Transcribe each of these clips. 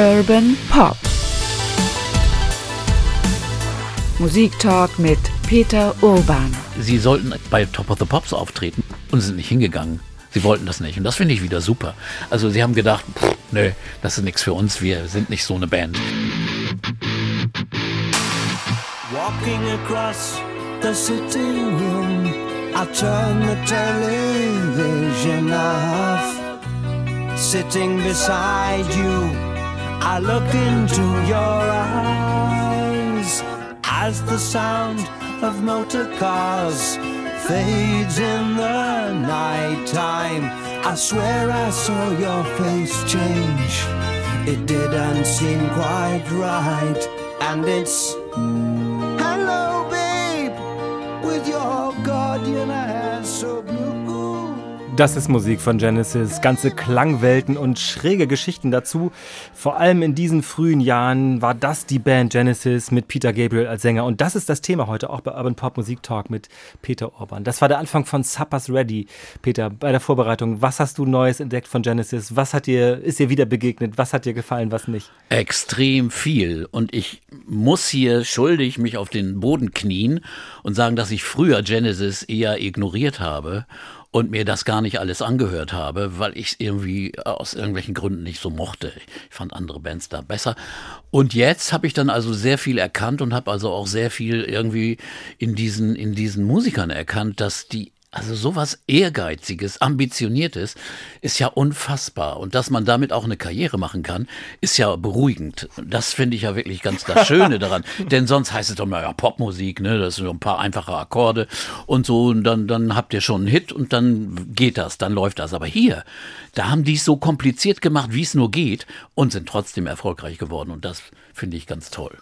Urban Pop. Musiktalk mit Peter Urban. Sie sollten bei Top of the Pops auftreten und sind nicht hingegangen. Sie wollten das nicht. Und das finde ich wieder super. Also sie haben gedacht, pff, nö, das ist nichts für uns. Wir sind nicht so eine Band. Walking across the sitting room, I turn the television off. Sitting beside you, I look into your eyes as the sound of motor cars fades in the nighttime. I swear I saw your face change. It didn't seem quite right, and it's hello, babe, with your guardian eyes so. Das ist Musik von Genesis. Ganze Klangwelten und schräge Geschichten dazu. Vor allem in diesen frühen Jahren war das die Band Genesis mit Peter Gabriel als Sänger. Und das ist das Thema heute auch bei Urban Pop Musik Talk mit Peter Orban. Das war der Anfang von Suppers Ready. Peter, bei der Vorbereitung, was hast du Neues entdeckt von Genesis? Was hat dir, ist dir wieder begegnet? Was hat dir gefallen, was nicht? Extrem viel. Und ich muss hier schuldig mich auf den Boden knien und sagen, dass ich früher Genesis eher ignoriert habe und mir das gar nicht alles angehört habe, weil ich es irgendwie aus irgendwelchen Gründen nicht so mochte. Ich fand andere Bands da besser. Und jetzt habe ich dann also sehr viel erkannt und habe also auch sehr viel irgendwie in diesen, in diesen Musikern erkannt, dass die also sowas Ehrgeiziges, Ambitioniertes ist ja unfassbar. Und dass man damit auch eine Karriere machen kann, ist ja beruhigend. Das finde ich ja wirklich ganz das Schöne daran. Denn sonst heißt es doch mal, ja, Popmusik, ne, das sind so ein paar einfache Akkorde und so. Und dann, dann habt ihr schon einen Hit und dann geht das, dann läuft das. Aber hier, da haben die es so kompliziert gemacht, wie es nur geht und sind trotzdem erfolgreich geworden. Und das finde ich ganz toll.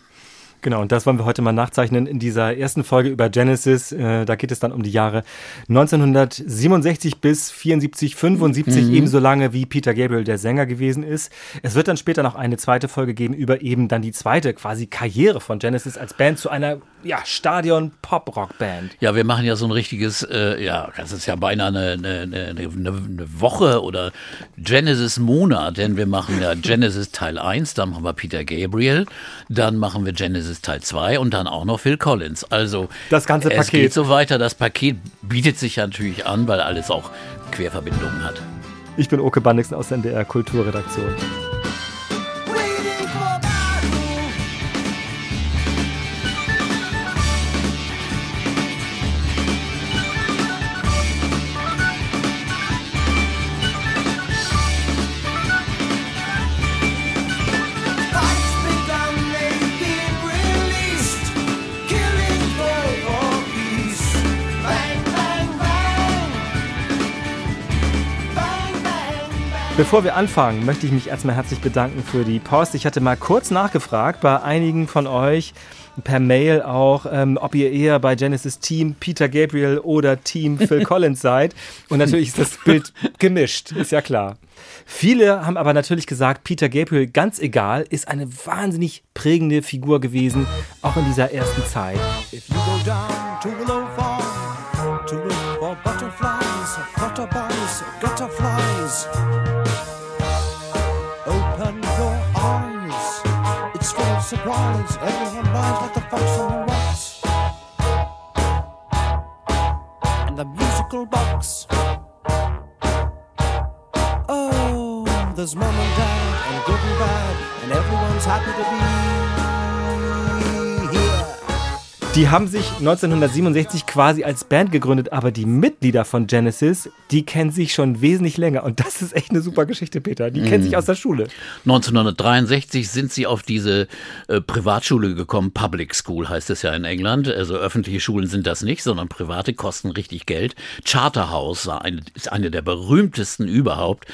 Genau, und das wollen wir heute mal nachzeichnen in dieser ersten Folge über Genesis. Äh, da geht es dann um die Jahre 1967 bis 74, 75, mhm. ebenso lange wie Peter Gabriel der Sänger gewesen ist. Es wird dann später noch eine zweite Folge geben über eben dann die zweite quasi Karriere von Genesis als Band zu einer ja, Stadion-Pop-Rock-Band. Ja, wir machen ja so ein richtiges, äh, ja, das ist ja beinahe eine, eine, eine, eine Woche oder Genesis-Monat, denn wir machen ja Genesis Teil 1, dann machen wir Peter Gabriel, dann machen wir Genesis Teil 2 und dann auch noch Phil Collins. Also das ganze Paket. Es geht so weiter. Das Paket bietet sich natürlich an, weil alles auch Querverbindungen hat. Ich bin Oke Bandixen aus der NDR Kulturredaktion. Bevor wir anfangen, möchte ich mich erstmal herzlich bedanken für die Post. Ich hatte mal kurz nachgefragt bei einigen von euch, per Mail auch, ähm, ob ihr eher bei Genesis Team Peter Gabriel oder Team Phil Collins seid. Und natürlich ist das Bild gemischt, ist ja klar. Viele haben aber natürlich gesagt, Peter Gabriel, ganz egal, ist eine wahnsinnig prägende Figur gewesen, auch in dieser ersten Zeit. If you go down to the low farm, to look for butterflies, surprise. Everyone lies like the fox on the rocks. And the musical box. Oh, there's mom and dad, and good and bad, and everyone's happy to be Die haben sich 1967 quasi als Band gegründet, aber die Mitglieder von Genesis, die kennen sich schon wesentlich länger. Und das ist echt eine super Geschichte, Peter. Die kennen sich aus der Schule. 1963 sind sie auf diese äh, Privatschule gekommen. Public School heißt es ja in England. Also öffentliche Schulen sind das nicht, sondern private kosten richtig Geld. Charterhouse eine, ist eine der berühmtesten überhaupt,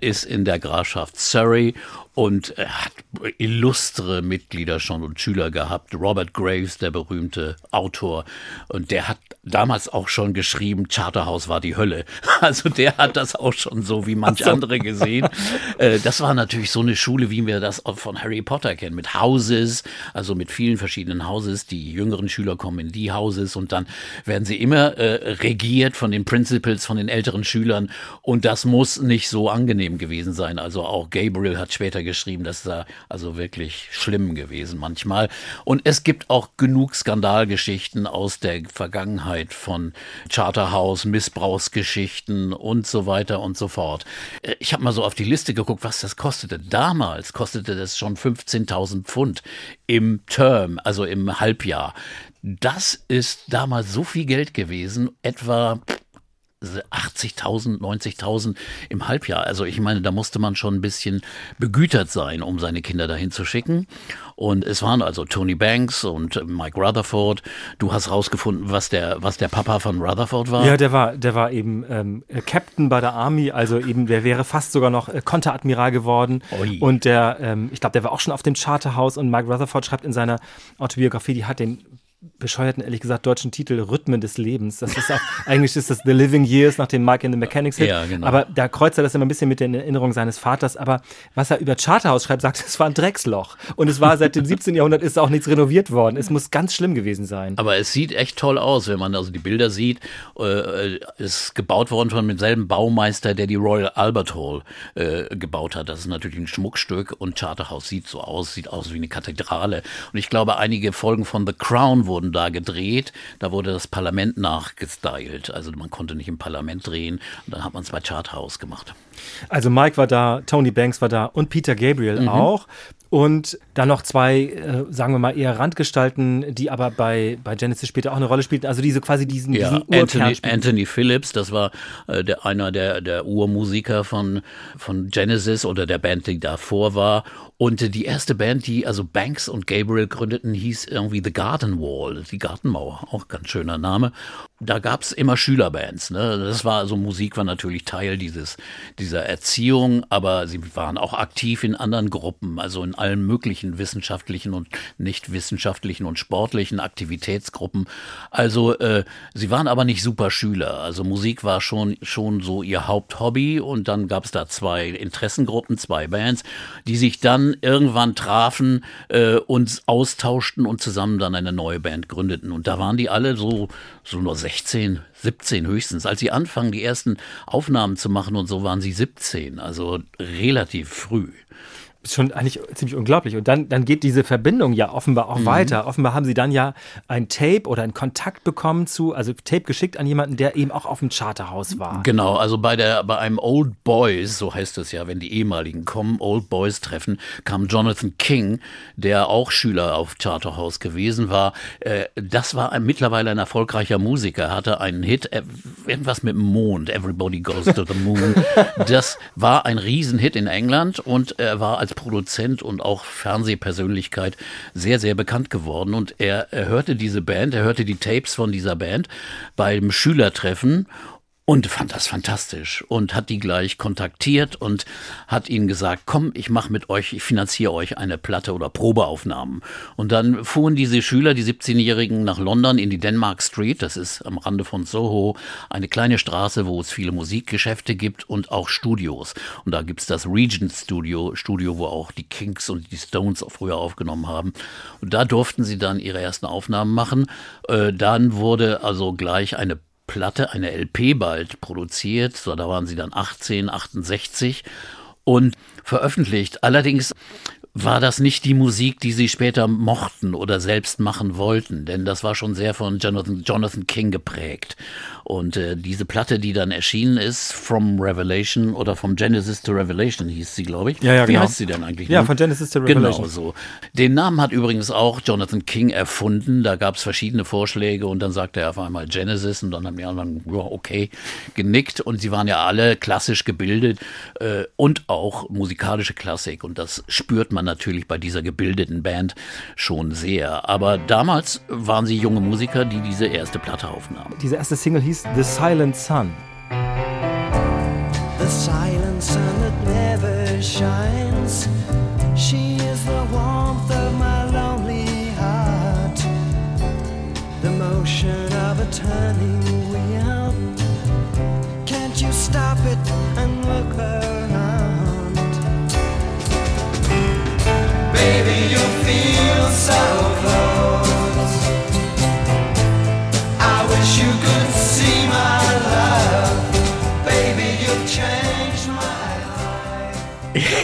ist in der Grafschaft Surrey und er hat illustre Mitglieder schon und Schüler gehabt. Robert Graves, der berühmte Autor, und der hat damals auch schon geschrieben, Charterhouse war die Hölle. Also der hat das auch schon so wie manch so. andere gesehen. Äh, das war natürlich so eine Schule, wie wir das von Harry Potter kennen, mit Houses, also mit vielen verschiedenen Houses. Die jüngeren Schüler kommen in die Houses und dann werden sie immer äh, regiert von den Principals, von den älteren Schülern. Und das muss nicht so angenehm gewesen sein. Also auch Gabriel hat später er geschrieben. Das ist also wirklich schlimm gewesen manchmal. Und es gibt auch genug Skandalgeschichten aus der Vergangenheit von Charterhouse, Missbrauchsgeschichten und so weiter und so fort. Äh, ich habe mal so auf die Liste geguckt, was das kostete. Damals kostete das schon 15.000 Pfund im Term, also im Halbjahr. Das ist damals so viel Geld gewesen, etwa 80.000, 90.000 im Halbjahr. Also ich meine, da musste man schon ein bisschen begütert sein, um seine Kinder dahin zu schicken. Und es waren also Tony Banks und Mike Rutherford. Du hast rausgefunden, was der, was der Papa von Rutherford war. Ja, der war, der war eben ähm, Captain bei der Army, also eben, der wäre fast sogar noch äh, Konteradmiral geworden. Oi. Und der, ähm, ich glaube, der war auch schon auf dem Charterhaus und Mike Rutherford schreibt in seiner Autobiografie, die hat den bescheuerten, ehrlich gesagt, deutschen Titel Rhythmen des Lebens. Das ist auch, eigentlich ist das The Living Years nach dem Mike in the Mechanics Hit. Ja, genau. Aber da kreuzt er das immer ein bisschen mit den Erinnerungen seines Vaters. Aber was er über Charterhouse schreibt, sagt, es war ein Drecksloch. Und es war seit dem 17. Jahrhundert ist auch nichts renoviert worden. Es muss ganz schlimm gewesen sein. Aber es sieht echt toll aus, wenn man also die Bilder sieht. Äh, ist gebaut worden von demselben Baumeister, der die Royal Albert Hall äh, gebaut hat. Das ist natürlich ein Schmuckstück und Charterhouse sieht so aus, sieht aus wie eine Kathedrale. Und ich glaube, einige Folgen von The Crown wurden da gedreht. Da wurde das Parlament nachgestylt. Also man konnte nicht im Parlament drehen. Und dann hat man es bei Charthouse gemacht. Also Mike war da, Tony Banks war da und Peter Gabriel mhm. auch. Und dann noch zwei, äh, sagen wir mal, eher Randgestalten, die aber bei, bei Genesis später auch eine Rolle spielten. Also diese quasi diesen, ja, diesen Anthony, Anthony Phillips, das war äh, der, einer der, der Urmusiker von, von Genesis oder der Band, die davor war. Und die erste Band, die also Banks und Gabriel gründeten, hieß irgendwie The Garden Wall, die Gartenmauer, auch ganz schöner Name. Da gab's immer Schülerbands. Ne? Das war also Musik war natürlich Teil dieses dieser Erziehung, aber sie waren auch aktiv in anderen Gruppen, also in allen möglichen wissenschaftlichen und nicht wissenschaftlichen und sportlichen Aktivitätsgruppen. Also äh, sie waren aber nicht super Schüler. Also Musik war schon schon so ihr Haupthobby und dann gab's da zwei Interessengruppen, zwei Bands, die sich dann irgendwann trafen, äh, uns austauschten und zusammen dann eine neue Band gründeten. Und da waren die alle so, so nur 16, 17 höchstens. Als sie anfangen, die ersten Aufnahmen zu machen und so, waren sie 17, also relativ früh ist schon eigentlich ziemlich unglaublich. Und dann, dann geht diese Verbindung ja offenbar auch mhm. weiter. Offenbar haben sie dann ja ein Tape oder einen Kontakt bekommen zu, also Tape geschickt an jemanden, der eben auch auf dem Charterhaus war. Genau, also bei der, bei einem Old Boys, so heißt es ja, wenn die ehemaligen kommen, Old Boys treffen, kam Jonathan King, der auch Schüler auf Charterhaus gewesen war. Äh, das war mittlerweile ein erfolgreicher Musiker, er hatte einen Hit, äh, irgendwas mit dem Mond, Everybody Goes to the Moon. Das war ein Riesenhit in England und er war als als Produzent und auch Fernsehpersönlichkeit sehr, sehr bekannt geworden. Und er, er hörte diese Band, er hörte die Tapes von dieser Band beim Schülertreffen und fand das fantastisch und hat die gleich kontaktiert und hat ihnen gesagt, komm, ich mache mit euch, ich finanziere euch eine Platte oder Probeaufnahmen. Und dann fuhren diese Schüler, die 17-Jährigen, nach London in die Denmark Street, das ist am Rande von Soho, eine kleine Straße, wo es viele Musikgeschäfte gibt und auch Studios. Und da gibt's das Regent Studio, Studio, wo auch die Kinks und die Stones früher aufgenommen haben. Und da durften sie dann ihre ersten Aufnahmen machen. Äh, dann wurde also gleich eine Platte, eine LP bald produziert. So, da waren sie dann 18, 68 und veröffentlicht. Allerdings war das nicht die Musik, die sie später mochten oder selbst machen wollten, denn das war schon sehr von Jonathan, Jonathan King geprägt. Und äh, diese Platte, die dann erschienen ist, From Revelation oder From Genesis to Revelation hieß sie, glaube ich. Ja, ja, Wie genau. heißt sie denn eigentlich? Ja, von Genesis to Revelation. Genau so. Den Namen hat übrigens auch Jonathan King erfunden. Da gab es verschiedene Vorschläge und dann sagte er auf einmal Genesis und dann haben die anderen, ja, okay, genickt. Und sie waren ja alle klassisch gebildet äh, und auch musikalische Klassik. Und das spürt man natürlich bei dieser gebildeten Band schon sehr. Aber damals waren sie junge Musiker, die diese erste Platte aufnahmen. Diese erste Single hieß The Silent Sun. The silent sun that never shines. She is the warmth of my lonely heart. The motion of a turning wheel. Can't you stop it and look around?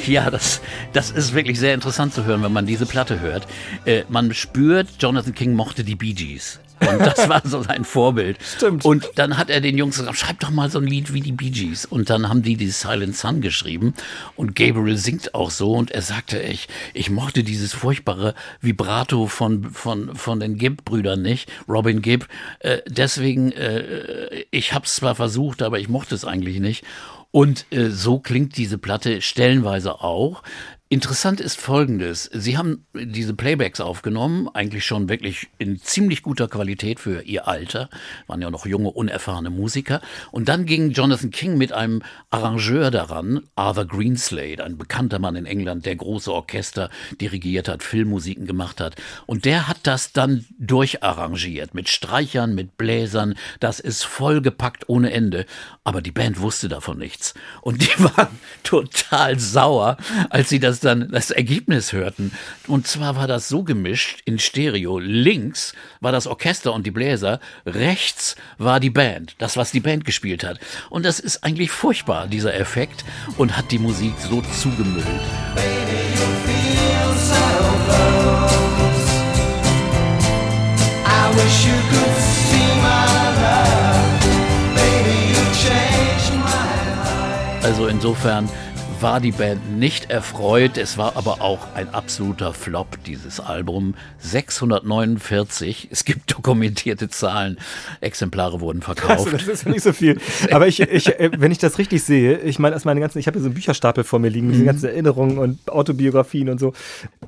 Ja, das, das ist wirklich sehr interessant zu hören, wenn man diese Platte hört. Äh, man spürt, Jonathan King mochte die Bee Gees. Und das war so sein Vorbild. Stimmt. Und dann hat er den Jungs gesagt, schreib doch mal so ein Lied wie die Bee Gees. Und dann haben die die Silent Sun geschrieben. Und Gabriel singt auch so. Und er sagte, ich, ich mochte dieses furchtbare Vibrato von, von, von den Gibb-Brüdern nicht, Robin Gibb. Äh, deswegen, äh, ich habe es zwar versucht, aber ich mochte es eigentlich nicht. Und äh, so klingt diese Platte stellenweise auch. Interessant ist Folgendes. Sie haben diese Playbacks aufgenommen, eigentlich schon wirklich in ziemlich guter Qualität für ihr Alter, waren ja noch junge, unerfahrene Musiker. Und dann ging Jonathan King mit einem Arrangeur daran, Arthur Greenslade, ein bekannter Mann in England, der große Orchester dirigiert hat, Filmmusiken gemacht hat. Und der hat das dann durcharrangiert, mit Streichern, mit Bläsern. Das ist vollgepackt ohne Ende. Aber die Band wusste davon nichts. Und die waren total sauer, als sie das dann das Ergebnis hörten. Und zwar war das so gemischt in Stereo. Links war das Orchester und die Bläser, rechts war die Band, das, was die Band gespielt hat. Und das ist eigentlich furchtbar, dieser Effekt, und hat die Musik so zugemüllt. I wish you could see my love. Baby, you changed my life. Also insofern war die Band nicht erfreut. Es war aber auch ein absoluter Flop, dieses Album. 649, es gibt dokumentierte Zahlen, Exemplare wurden verkauft. Also, das ist ja nicht so viel. Aber ich, ich, äh, wenn ich das richtig sehe, ich meine, aus meine ganzen, ich habe hier so einen Bücherstapel vor mir liegen mit diesen ganzen Erinnerungen und Autobiografien und so,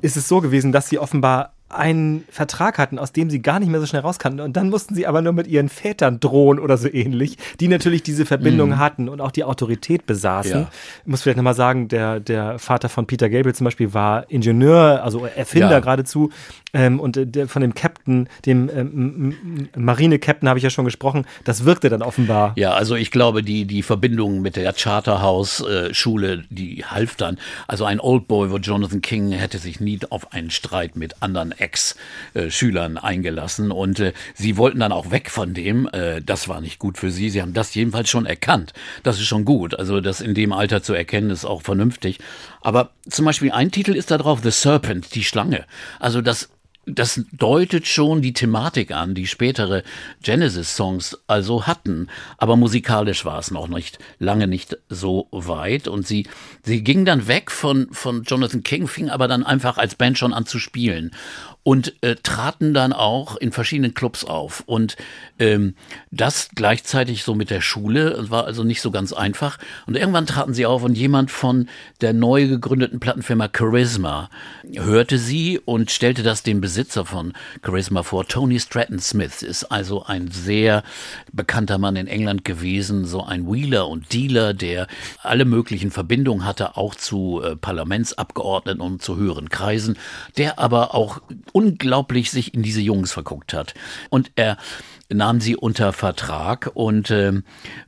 ist es so gewesen, dass sie offenbar einen Vertrag hatten, aus dem sie gar nicht mehr so schnell raus kannten. Und dann mussten sie aber nur mit ihren Vätern drohen oder so ähnlich, die natürlich diese Verbindung hatten und auch die Autorität besaßen. Ja. Ich muss vielleicht nochmal sagen, der, der Vater von Peter Gabriel zum Beispiel war Ingenieur, also Erfinder Ja. geradezu. Ähm, und äh, der, von dem Captain, dem ähm, Marine-Captain habe ich ja schon gesprochen, das wirkte dann offenbar. Ja, also ich glaube, die, die Verbindung mit der Charterhouse-Schule, die half dann. Also ein Old Boy, wo Jonathan King hätte sich nie auf einen Streit mit anderen Ex-Schülern eingelassen. Und äh, sie wollten dann auch weg von dem. Äh, das war nicht gut für sie. Sie haben das jedenfalls schon erkannt. Das ist schon gut. Also das in dem Alter zu erkennen, ist auch vernünftig. Aber zum Beispiel ein Titel ist da drauf, The Serpent, die Schlange. Also das das deutet schon die Thematik an, die spätere Genesis-Songs also hatten. Aber musikalisch war es noch nicht, lange nicht so weit. Und sie, sie ging dann weg von, von Jonathan King, fing aber dann einfach als Band schon an zu spielen. Und äh, traten dann auch in verschiedenen Clubs auf. Und ähm, das gleichzeitig so mit der Schule, es war also nicht so ganz einfach. Und irgendwann traten sie auf und jemand von der neu gegründeten Plattenfirma Charisma hörte sie und stellte das dem Besitzer von Charisma vor. Tony Stratton Smith ist also ein sehr bekannter Mann in England gewesen, so ein Wheeler und Dealer, der alle möglichen Verbindungen hatte, auch zu äh, Parlamentsabgeordneten und zu höheren Kreisen, der aber auch unglaublich sich in diese Jungs verguckt hat. Und er nahm sie unter Vertrag und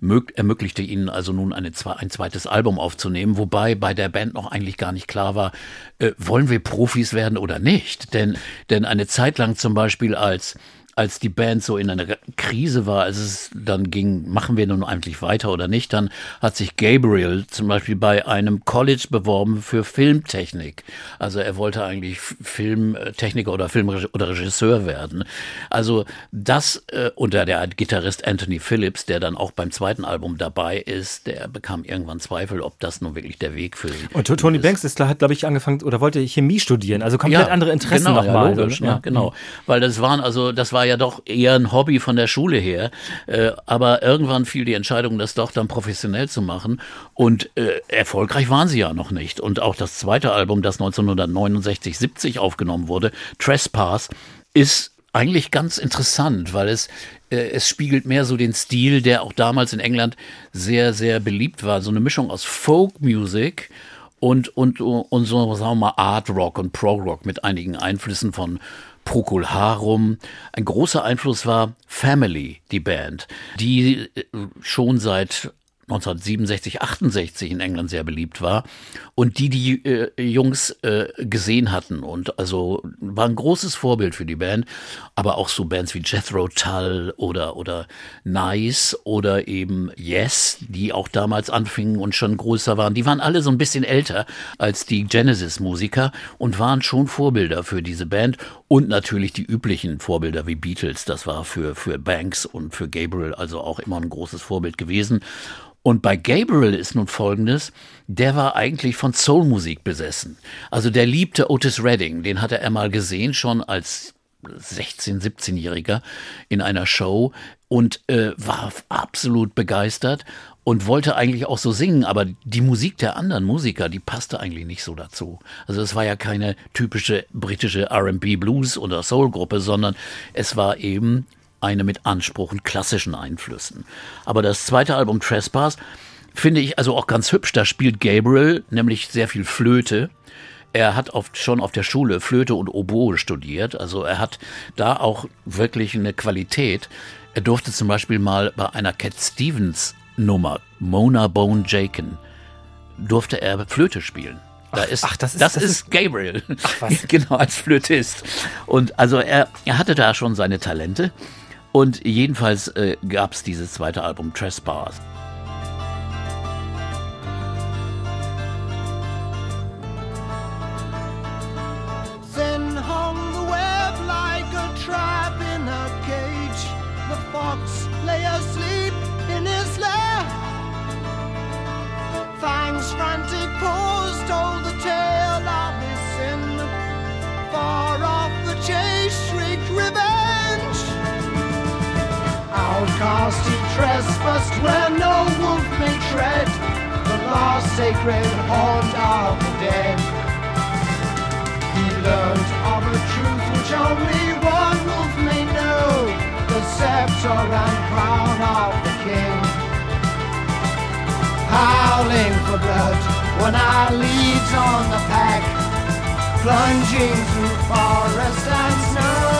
mög ermöglichte ihnen also nun eine, ein zweites Album aufzunehmen, wobei bei der Band noch eigentlich gar nicht klar war, äh, wollen wir Profis werden oder nicht? Denn, denn eine Zeit lang zum Beispiel als als die Band so in einer Krise war, als es dann ging, machen wir nun eigentlich weiter oder nicht, dann hat sich Gabriel zum Beispiel bei einem College beworben für Filmtechnik. Also er wollte eigentlich Filmtechniker oder Film oder Regisseur werden. Also das äh, unter der Gitarrist Anthony Phillips, der dann auch beim zweiten Album dabei ist, der bekam irgendwann Zweifel, ob das nun wirklich der Weg für Und To- Tony Banks ist, hat, glaube ich, angefangen oder wollte Chemie studieren, also komplett andere Interessen genau, nochmal. Ja, logisch, ne? ja, genau. Weil das waren also, das war ja doch eher ein Hobby von der Schule her. Äh, aber irgendwann fiel die Entscheidung, das doch dann professionell zu machen. Und äh, erfolgreich waren sie ja noch nicht. Und auch das zweite Album, das 1969, 70 aufgenommen wurde, Trespass, ist eigentlich ganz interessant, weil es äh, es spiegelt mehr so den Stil, der auch damals in England sehr sehr beliebt war, so eine Mischung aus Folk Music und und und so sagen wir mal Art Rock und Prog Rock mit einigen Einflüssen von Procol Harum. Ein großer Einfluss war Family, die Band, die äh, schon seit 1967, 68 in England sehr beliebt war und die die äh, Jungs äh, gesehen hatten und also war ein großes Vorbild für die Band, aber auch so Bands wie Jethro Tull oder oder Nice oder eben Yes, die auch damals anfingen und schon größer waren. Die waren alle so ein bisschen älter als die Genesis Musiker und waren schon Vorbilder für diese Band und natürlich die üblichen Vorbilder wie Beatles, das war für für Banks und für Gabriel also auch immer ein großes Vorbild gewesen. Und bei Gabriel ist nun Folgendes, der war eigentlich von Soulmusik besessen. Also der liebte Otis Redding, den hatte er mal gesehen, schon als 16-, 17-Jähriger in einer Show und äh, war absolut begeistert und wollte eigentlich auch so singen, aber die Musik der anderen Musiker, die passte eigentlich nicht so dazu. Also es war ja keine typische britische R&B Blues oder Soul Gruppe, sondern es war eben eine mit Anspruch und klassischen Einflüssen. Aber das zweite Album Trespass finde ich also auch ganz hübsch. Da spielt Gabriel nämlich sehr viel Flöte. Er hat oft schon auf der Schule Flöte und Oboe studiert. Also er hat da auch wirklich eine Qualität. Er durfte zum Beispiel mal bei einer Cat Stevens Nummer, Mona Bone Jaken, durfte er Flöte spielen. Da ist, ach, das ist, das, das ist, ist Gabriel. Ach, was? genau, als Flötist. Und also er, er hatte da schon seine Talente. Und jedenfalls äh, gab es dieses zweite Album Trespass. Outcast he trespassed where no wolf may tread. The last sacred haunt of the dead. He learned of a truth which only one wolf may know. The scepter and crown of the king. Howling for blood when I leads on the pack. Plunging through forest and snowstorm.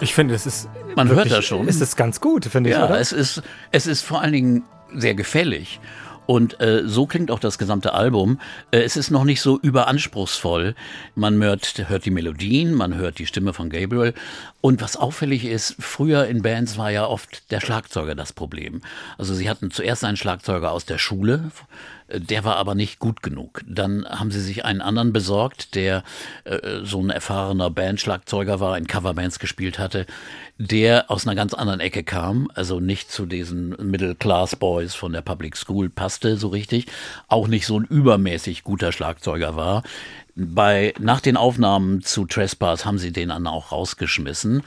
Ich finde, es ist. Man hört wirklich- das schon. Es ist ganz gut, finde ich, ja, oder? es ist, es ist vor allen Dingen sehr gefällig. Und äh, so klingt auch das gesamte Album. Äh, es ist noch nicht so überanspruchsvoll. Man hört, hört die Melodien, man hört die Stimme von Gabriel. Und was auffällig ist, früher in Bands war ja oft der Schlagzeuger das Problem. Also sie hatten zuerst einen Schlagzeuger aus der Schule, der war aber nicht gut genug. Dann haben sie sich einen anderen besorgt, der äh, so ein erfahrener Bandschlagzeuger war, in Coverbands gespielt hatte, der aus einer ganz anderen Ecke kam, also nicht zu diesen Middle-Class Boys von der Public School passte so richtig, auch nicht so ein übermäßig guter Schlagzeuger war. Bei, nach den Aufnahmen zu Trespass haben sie den dann auch rausgeschmissen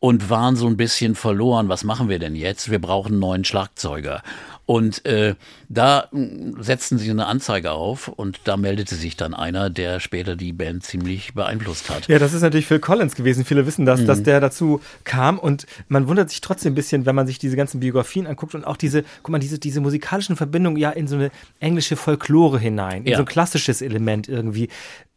und waren so ein bisschen verloren. Was machen wir denn jetzt? Wir brauchen einen neuen Schlagzeuger. Und äh, da mh, setzten sie eine Anzeige auf und da meldete sich dann einer, der später die Band ziemlich beeinflusst hat. Ja, das ist natürlich Phil Collins gewesen. Viele wissen das, Mhm. dass der dazu kam und man wundert sich trotzdem ein bisschen, wenn man sich diese ganzen Biografien anguckt und auch diese, guck mal, diese, diese musikalischen Verbindungen ja in so eine englische Folklore hinein, in Ja. so ein klassisches Element irgendwie.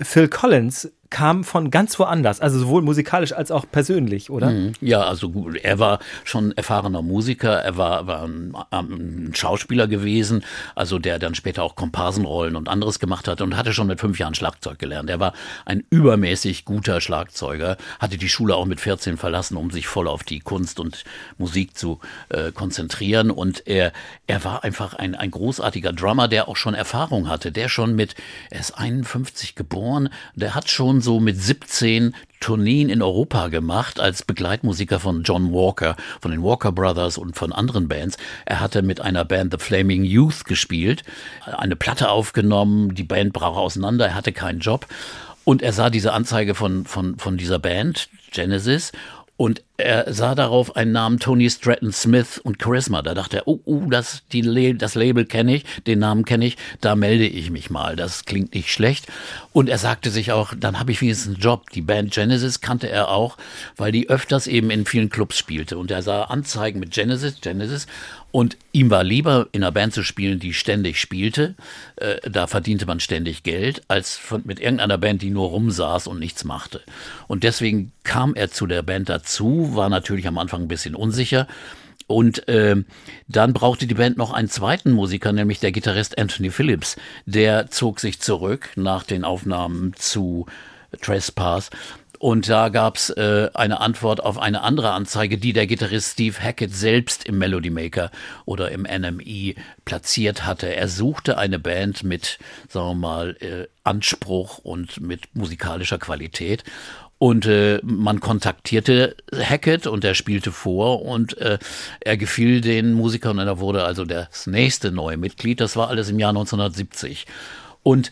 Phil Collins kam von ganz woanders, also sowohl musikalisch als auch persönlich, oder? Mhm. Ja, also er war schon erfahrener Musiker, er war, war ein, ein Schauspieler gewesen, also der dann später auch Komparsenrollen und anderes gemacht hat und hatte schon mit fünf Jahren Schlagzeug gelernt. Er war ein übermäßig guter Schlagzeuger, hatte die Schule auch mit 14 verlassen, um sich voll auf die Kunst und Musik zu äh, konzentrieren und er, er war einfach ein, ein großartiger Drummer, der auch schon Erfahrung hatte, der schon mit, er ist 51 geboren, der hat schon so mit 17 Tourneen in Europa gemacht als Begleitmusiker von John Walker, von den Walker Brothers und von anderen Bands. Er hatte mit einer Band The Flaming Youth gespielt, eine Platte aufgenommen, die Band brach auseinander, er hatte keinen Job und er sah diese Anzeige von, von, von dieser Band, Genesis, Und er sah darauf einen Namen Tony Stratton Smith und Charisma. Da dachte er, oh, oh das, die, das Label kenne ich, den Namen kenne ich, da melde ich mich mal. Das klingt nicht schlecht. Und er sagte sich auch, dann habe ich wenigstens einen Job. Die Band Genesis kannte er auch, weil die öfters eben in vielen Clubs spielte. Und er sah Anzeigen mit Genesis, Genesis. Und ihm war lieber, in einer Band zu spielen, die ständig spielte. Äh, da verdiente man ständig Geld, als von, mit irgendeiner Band, die nur rumsaß und nichts machte. Und deswegen kam er zu der Band dazu, war natürlich am Anfang ein bisschen unsicher. Und äh, dann brauchte die Band noch einen zweiten Musiker, nämlich der Gitarrist Anthony Phillips. Der zog sich zurück nach den Aufnahmen zu Trespass und da gab's äh, eine Antwort auf eine andere Anzeige, die der Gitarrist Steve Hackett selbst im Melody Maker oder im NME platziert hatte. Er suchte eine Band mit, sagen wir mal, äh, Anspruch und mit musikalischer Qualität. Und äh, man kontaktierte Hackett und er spielte vor und äh, er gefiel den Musikern und er wurde also das nächste neue Mitglied. Das war alles im Jahr 1970. Und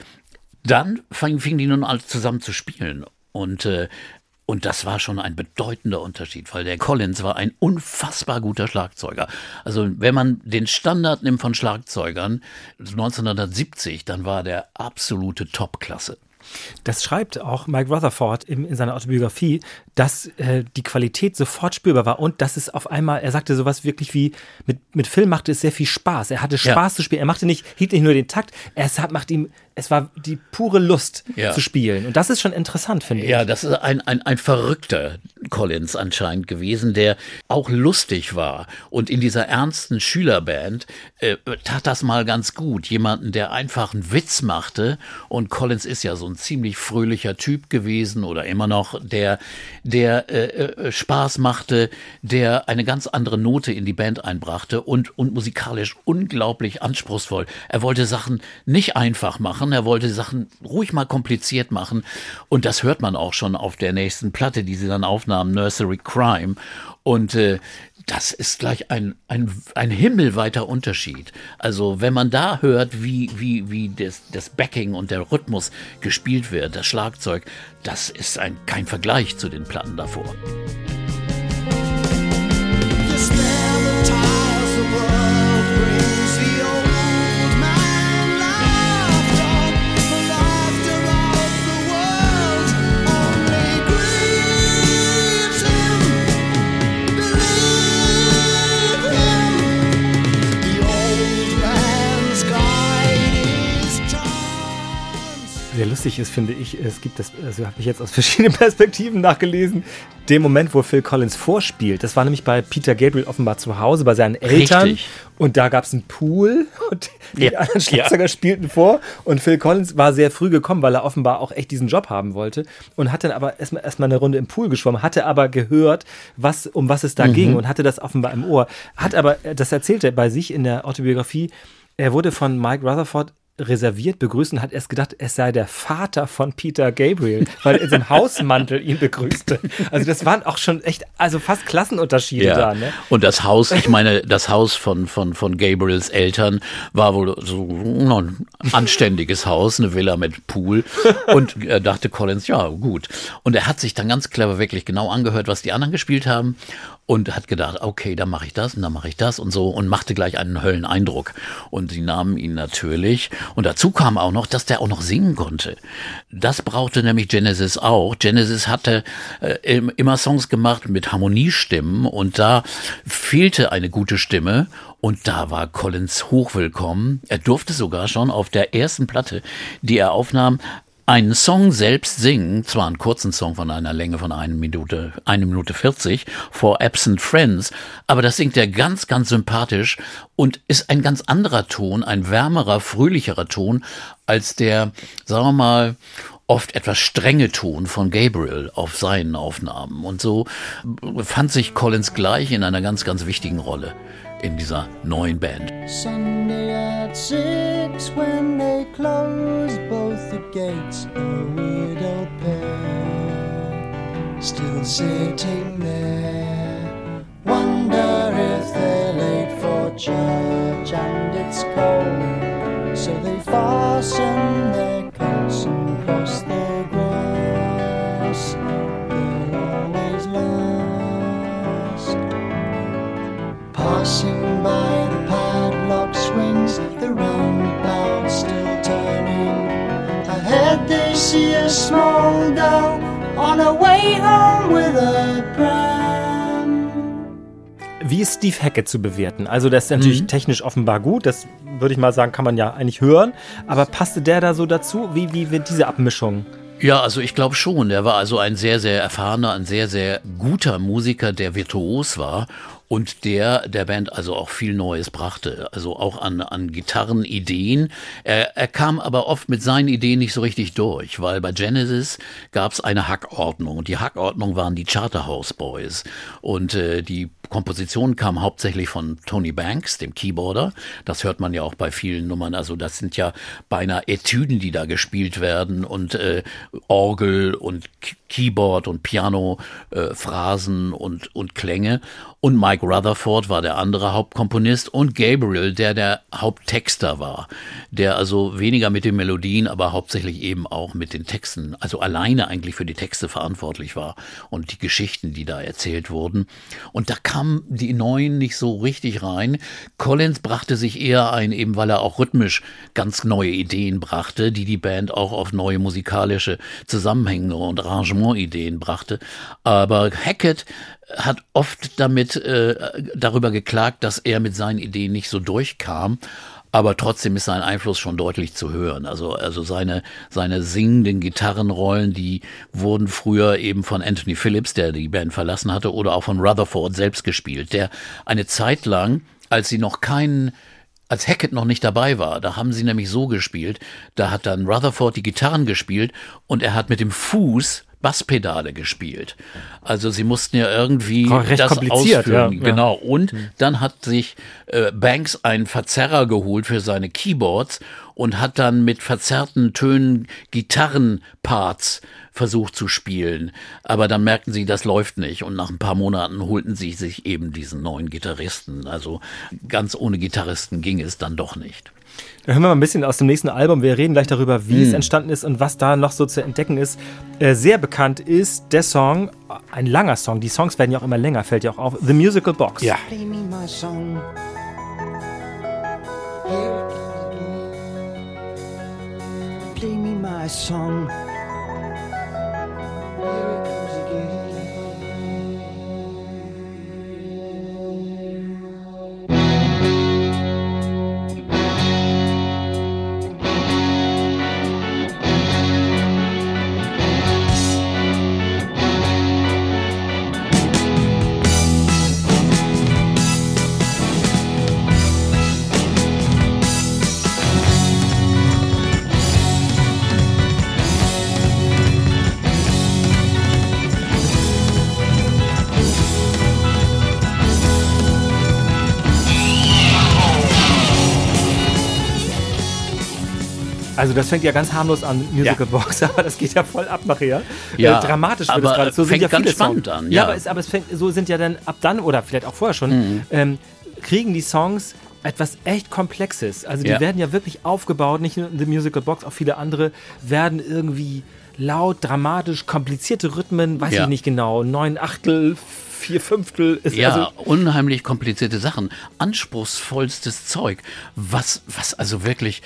dann fingen fing die nun alle zusammen zu spielen. Und, äh, und das war schon ein bedeutender Unterschied, weil der Collins war ein unfassbar guter Schlagzeuger. Also wenn man den Standard nimmt von Schlagzeugern 1970, dann war der absolute Topklasse. Das schreibt auch Mike Rutherford in, in seiner Autobiografie, dass äh, die Qualität sofort spürbar war und dass es auf einmal, er sagte sowas wirklich wie, mit, mit Film machte es sehr viel Spaß. Er hatte Spaß ja. zu spielen. Er machte nicht, hielt nicht nur den Takt, er hat, macht ihm, es war die pure Lust ja. zu spielen. Und das ist schon interessant, finde ich. Ja, das ist ein, ein, ein verrückter Collins anscheinend gewesen, der auch lustig war. Und in dieser ernsten Schülerband äh, tat das mal ganz gut. Jemanden, der einfach einen Witz machte. Und Collins ist ja so ein ziemlich fröhlicher Typ gewesen oder immer noch, der der äh, äh, Spaß machte, der eine ganz andere Note in die Band einbrachte und, und musikalisch unglaublich anspruchsvoll. Er wollte Sachen nicht einfach machen, er wollte Sachen ruhig mal kompliziert machen. Und das hört man auch schon auf der nächsten Platte, die sie dann aufnahmen, Nursery Crime. Und äh, das ist gleich ein, ein, ein himmelweiter Unterschied. Also wenn man da hört, wie, wie, wie das, das Backing und der Rhythmus gespielt wird, das Schlagzeug, das ist ein, kein Vergleich zu den Platten davor. Sehr lustig ist, finde ich, es gibt das, also habe ich jetzt aus verschiedenen Perspektiven nachgelesen, den Moment, wo Phil Collins vorspielt. Das war nämlich bei Peter Gabriel offenbar zu Hause bei seinen Eltern. Richtig. Und da gab es einen Pool und die ja. anderen Schlagzeuger ja. spielten vor. Und Phil Collins war sehr früh gekommen, weil er offenbar auch echt diesen Job haben wollte. Und hat dann aber erstmal erst eine Runde im Pool geschwommen, hatte aber gehört, was, um was es da mhm. ging und hatte das offenbar im Ohr. Hat aber, das erzählt er bei sich in der Autobiografie, er wurde von Mike Rutherford reserviert begrüßt und hat erst gedacht, es sei der Vater von Peter Gabriel, weil er in seinem Hausmantel ihn begrüßte. Also das waren auch schon echt, also fast Klassenunterschiede ja. da. Ne? Und das Haus, ich meine, das Haus von, von, von Gabriels Eltern war wohl so ein anständiges Haus, eine Villa mit Pool. Und er dachte Collins, ja gut. Und er hat sich dann ganz clever wirklich genau angehört, was die anderen gespielt haben und hat gedacht, okay, dann mache ich das und dann mache ich das und so und machte gleich einen Hölleneindruck. Und sie nahmen ihn natürlich. Und dazu kam auch noch, dass der auch noch singen konnte. Das brauchte nämlich Genesis auch. Genesis hatte äh, immer Songs gemacht mit Harmoniestimmen und da fehlte eine gute Stimme und da war Collins hochwillkommen. Er durfte sogar schon auf der ersten Platte, die er aufnahm, einen Song selbst singen, zwar einen kurzen Song von einer Länge von einer Minute, eine Minute 40, For Absent Friends, aber das singt er ganz, ganz sympathisch und ist ein ganz anderer Ton, ein wärmerer, fröhlicherer Ton als der, sagen wir mal, oft etwas strenge Ton von Gabriel auf seinen Aufnahmen. Und so fand sich Collins gleich in einer ganz, ganz wichtigen Rolle in dieser neuen Band. Sunday at six when they close both the gates, a widow pair still sitting there. Wonder if they're late for church and it's cold, so they fasten their Passing by the padlock swings, the roundabout still turning. Ahead they see a small girl on her way home with a pram. Wie ist Steve Hackett zu bewerten? Also, das ist natürlich technisch offenbar gut, das würde ich mal sagen, kann man ja eigentlich hören. Aber passte der da so dazu? Wie, wie wird diese Abmischung? Ja, also ich glaube schon. Er war also ein sehr, sehr erfahrener, ein sehr, sehr guter Musiker, der virtuos war und der der Band also auch viel Neues brachte, also auch an, an Gitarrenideen. Er, er kam aber oft mit seinen Ideen nicht so richtig durch, weil bei Genesis gab es eine Hackordnung und die Hackordnung waren die Charterhouse Boys und äh, die Komposition kam hauptsächlich von Tony Banks, dem Keyboarder. Das hört man ja auch bei vielen Nummern. Also das sind ja beinahe Etüden, die da gespielt werden und äh, Orgel und Keyboard und Piano, äh, Phrasen und, und Klänge. Und Mike Rutherford war der andere Hauptkomponist und Gabriel, der der Haupttexter war, der also weniger mit den Melodien, aber hauptsächlich eben auch mit den Texten, also alleine eigentlich für die Texte verantwortlich war und die Geschichten, die da erzählt wurden. Und da kamen die Neuen nicht so richtig rein. Collins brachte sich eher ein, eben weil er auch rhythmisch ganz neue Ideen brachte, die die Band auch auf neue musikalische Zusammenhänge und Arrangementideen brachte. Aber Hackett hat oft damit äh, darüber geklagt, dass er mit seinen Ideen nicht so durchkam. Aber trotzdem ist sein Einfluss schon deutlich zu hören. Also, also seine, seine singenden Gitarrenrollen, die wurden früher eben von Anthony Phillips, der die Band verlassen hatte, oder auch von Rutherford selbst gespielt, der eine Zeit lang, als sie noch keinen als Hackett noch nicht dabei war, da haben sie nämlich so gespielt, da hat dann Rutherford die Gitarren gespielt und er hat mit dem Fuß Basspedale gespielt. Also sie mussten ja irgendwie Oh, das kompliziert, ausführen. ja, ja. Genau. Und dann hat sich äh, Banks einen Verzerrer geholt für seine Keyboards und hat dann mit verzerrten Tönen Gitarrenparts versucht zu spielen. Aber dann merkten sie, das läuft nicht. Und nach ein paar Monaten holten sie sich eben diesen neuen Gitarristen. Also ganz ohne Gitarristen ging es dann doch nicht. Da hören wir mal ein bisschen aus dem nächsten Album. Wir reden gleich darüber, wie es entstanden ist und was da noch so zu entdecken ist. Äh, sehr bekannt ist der Song, ein langer Song. Die Songs werden ja auch immer länger, fällt ja auch auf. The Musical Box. Ja. Play me my song. Also das fängt ja ganz harmlos an, Musical Box, aber das geht ja voll ab nachher. Ja, äh, dramatisch wird es gerade. So fängt sind ja ganz viele spannend Songs. an, Ja, ja. aber, es, aber es fängt, so sind ja dann ab dann oder vielleicht auch vorher schon Mhm. ähm, kriegen die Songs etwas echt Komplexes. Also die Ja. werden ja wirklich aufgebaut, nicht nur The Musical Box, auch viele andere werden irgendwie laut, dramatisch, komplizierte Rhythmen, weiß Ja. ich nicht genau, neun Achtel, vier Fünftel. Ist Ja, also, unheimlich komplizierte Sachen, anspruchsvollstes Zeug, was, was also wirklich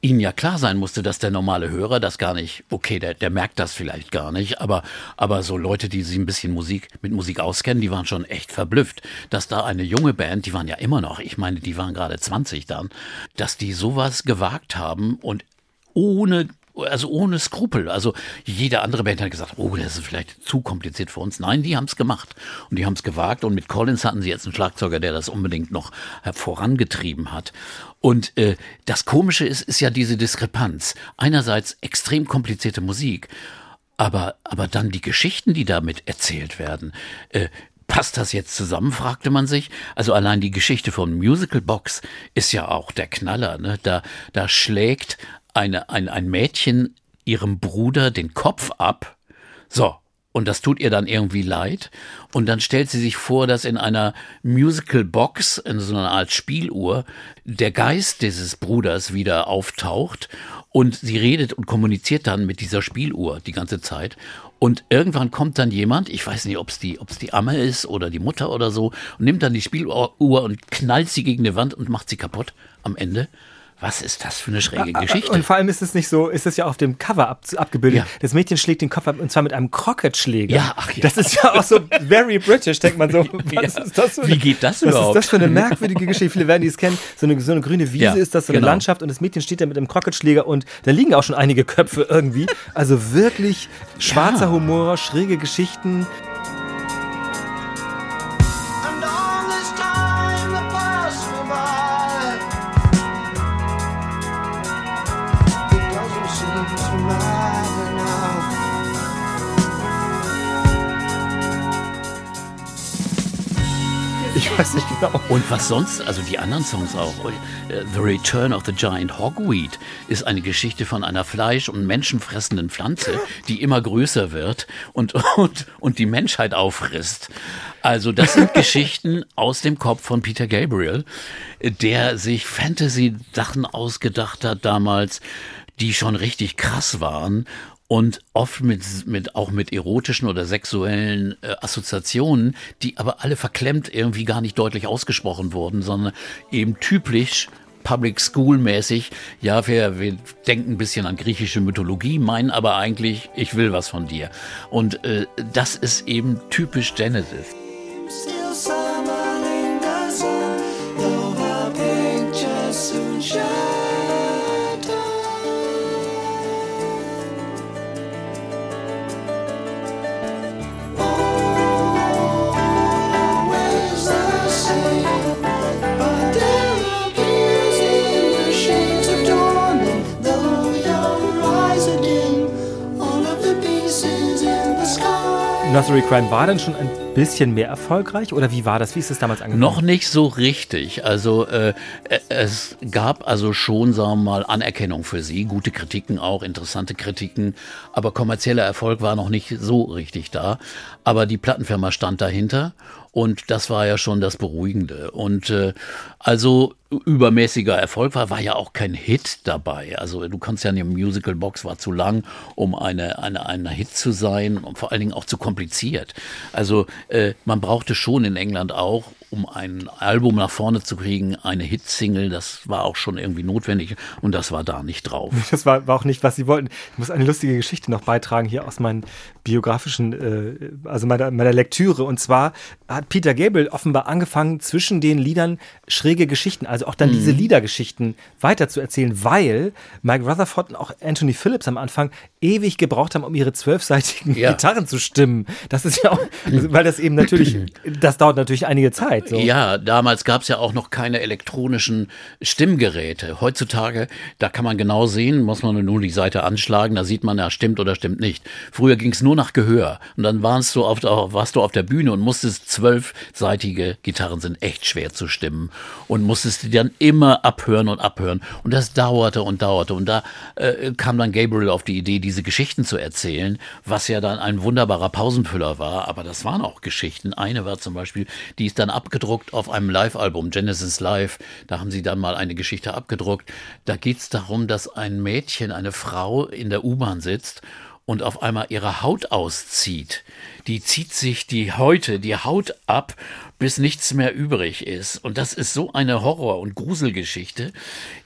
Ihnen ja klar sein musste, dass der normale Hörer das gar nicht, okay, der, der merkt das vielleicht gar nicht, aber, aber so Leute, die sich ein bisschen Musik, mit Musik auskennen, die waren schon echt verblüfft, dass da eine junge Band, die waren ja immer noch, ich meine, die waren gerade 20 dann, dass die sowas gewagt haben und ohne also ohne Skrupel. Also jede andere Band hat gesagt, oh, das ist vielleicht zu kompliziert für uns. Nein, die haben es gemacht und die haben es gewagt. Und mit Collins hatten sie jetzt einen Schlagzeuger, der das unbedingt noch vorangetrieben hat. Und äh, das Komische ist, ist ja diese Diskrepanz. Einerseits extrem komplizierte Musik, aber, aber dann die Geschichten, die damit erzählt werden. Äh, Passt das jetzt zusammen, fragte man sich. Also allein die Geschichte von Musical Box ist ja auch der Knaller. Ne? Da, da schlägt eine, ein, ein Mädchen ihrem Bruder den Kopf ab. So. Und das tut ihr dann irgendwie leid. Und dann stellt sie sich vor, dass in einer Musical Box, in so einer Art Spieluhr, der Geist dieses Bruders wieder auftaucht. Und sie redet und kommuniziert dann mit dieser Spieluhr die ganze Zeit. Und irgendwann kommt dann jemand, ich weiß nicht, ob es die, ob's die Amme ist oder die Mutter oder so, und nimmt dann die Spieluhr und knallt sie gegen die Wand und macht sie kaputt am Ende. Was ist das für eine schräge Geschichte? Und vor allem ist es nicht so, ist es ja auf dem Cover ab, abgebildet. Ja. Das Mädchen schlägt den Kopf ab und zwar mit einem Crockett-Schläger. Ja, ach ja. Das ist ja auch so very British, denkt man so. Was Ja. ist das für eine, Wie geht das was überhaupt? ist das für eine merkwürdige Geschichte? Viele werden die es kennen. So eine, so eine grüne Wiese Ja, ist das, so eine genau. Landschaft und das Mädchen steht da mit einem Crockett-Schläger und da liegen auch schon einige Köpfe irgendwie. Also wirklich schwarzer Humor, schräge Geschichten. Weiß nicht genau. Und was sonst, also die anderen Songs auch. äh, The Return of the Giant Hogweed ist eine Geschichte von einer fleisch- und menschenfressenden Pflanze, die immer größer wird und, und, und die Menschheit auffrisst. Also das sind Geschichten aus dem Kopf von Peter Gabriel, der sich Fantasy-Sachen ausgedacht hat damals, die schon richtig krass waren und oft mit, mit auch mit erotischen oder sexuellen äh, Assoziationen, die aber alle verklemmt irgendwie gar nicht deutlich ausgesprochen wurden, sondern eben typisch Public School mäßig, ja, wir, wir denken ein bisschen an griechische Mythologie, meinen aber eigentlich, ich will was von dir. Und äh, das ist eben typisch Genesis. Nursery Crime war dann schon ein bisschen mehr erfolgreich oder wie war das? Wie ist es damals angefangen? Noch nicht so richtig. Also äh, äh, es gab also schon, sagen wir mal, Anerkennung für sie, gute Kritiken auch, interessante Kritiken, aber kommerzieller Erfolg war noch nicht so richtig da. Aber die Plattenfirma stand dahinter und das war ja schon das Beruhigende. Und äh, also übermäßiger Erfolg war, war ja auch kein Hit dabei. Also du kannst ja, eine Musical Box war zu lang, um eine, eine, ein Hit zu sein und vor allen Dingen auch zu kompliziert. Also äh, man brauchte schon in England auch, um ein Album nach vorne zu kriegen, eine Hitsingle. Das war auch schon irgendwie notwendig und das war da nicht drauf. Das war, war auch nicht, was sie wollten. Ich muss eine lustige Geschichte noch beitragen hier aus meinen biografischen, äh, also meiner, meiner Lektüre. Und zwar hat Peter Gabriel offenbar angefangen, zwischen den Liedern schräge Geschichten, also auch dann diese Liedergeschichten weiter zu erzählen, weil Mike Rutherford und auch Anthony Phillips am Anfang ewig gebraucht haben, um ihre zwölfseitigen Ja. Gitarren zu stimmen. Das ist ja auch, weil das eben natürlich, das dauert natürlich einige Zeit. So. Ja, damals gab es ja auch noch keine elektronischen Stimmgeräte. Heutzutage, da kann man genau sehen, muss man nur die Seite anschlagen, da sieht man, ja, stimmt oder stimmt nicht. Früher ging es nur nach Gehör. Und dann warst du, auf, warst du auf der Bühne und musstest zwölfseitige Gitarren sind echt schwer zu stimmen und musstest die dann immer abhören und abhören. Und das dauerte und dauerte. Und da äh, kam dann Gabriel auf die Idee, diese Geschichten zu erzählen, was ja dann ein wunderbarer Pausenfüller war. Aber das waren auch Geschichten. Eine war zum Beispiel, die ist dann abgedruckt auf einem Live-Album, Genesis Live. Da haben sie dann mal eine Geschichte abgedruckt. Da geht es darum, dass ein Mädchen, eine Frau in der U-Bahn sitzt und auf einmal ihre Haut auszieht. Die zieht sich die Häute, die Haut ab, bis nichts mehr übrig ist. Und das ist so eine Horror- und Gruselgeschichte.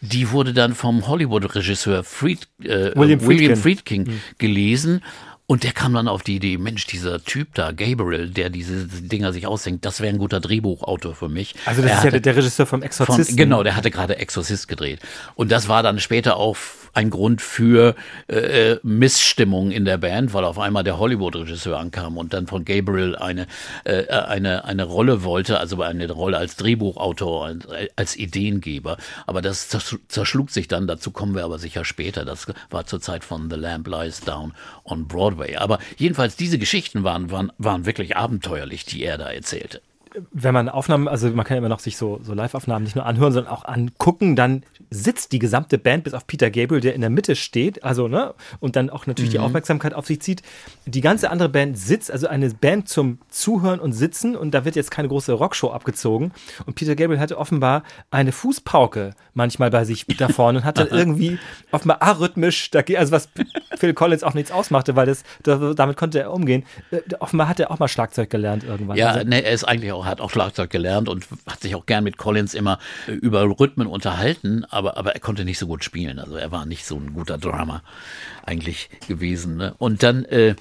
Die wurde dann vom Hollywood-Regisseur Fried, äh, William Friedkin. Friedkin gelesen. Und der kam dann auf die Idee, Mensch, dieser Typ da, Gabriel, der diese Dinger sich ausdenkt, das wäre ein guter Drehbuchautor für mich. Also das Er ist ja hatte- der, der Regisseur vom von, Exorzisten. genau, der hatte gerade Exorcist gedreht. Und das war dann später auch ein Grund für äh, Missstimmung in der Band, weil auf einmal der Hollywood-Regisseur ankam und dann von Gabriel eine, äh, eine, eine Rolle wollte, also eine Rolle als Drehbuchautor, als, Ideengeber. Aber das zersch- zerschlug sich dann, dazu kommen wir aber sicher später. Das war zur Zeit von The Lamp Lies Down on Broadway. Aber jedenfalls, diese Geschichten waren, waren, waren wirklich abenteuerlich, die er da erzählte. Wenn man Aufnahmen, also man kann immer noch sich so, so Live-Aufnahmen nicht nur anhören, sondern auch angucken, dann sitzt die gesamte Band bis auf Peter Gabriel, der in der Mitte steht, also, ne, und dann auch natürlich mhm. die Aufmerksamkeit auf sich zieht. Die ganze andere Band sitzt, also eine Band zum Zuhören und Sitzen und da wird jetzt keine große Rockshow abgezogen. Und Peter Gabriel hatte offenbar eine Fußpauke manchmal bei sich da vorne und hat dann irgendwie offenbar arrhythmisch, also was Phil Collins auch nichts ausmachte, weil das, damit konnte er umgehen. Äh, offenbar hat er auch mal Schlagzeug gelernt irgendwann. Ja, also, ne, er ist eigentlich auch, hat auch Schlagzeug gelernt und hat sich auch gern mit Collins immer äh, über Rhythmen unterhalten, aber, aber er konnte nicht so gut spielen. Also er war nicht so ein guter Drummer eigentlich gewesen. Ne? Und dann äh,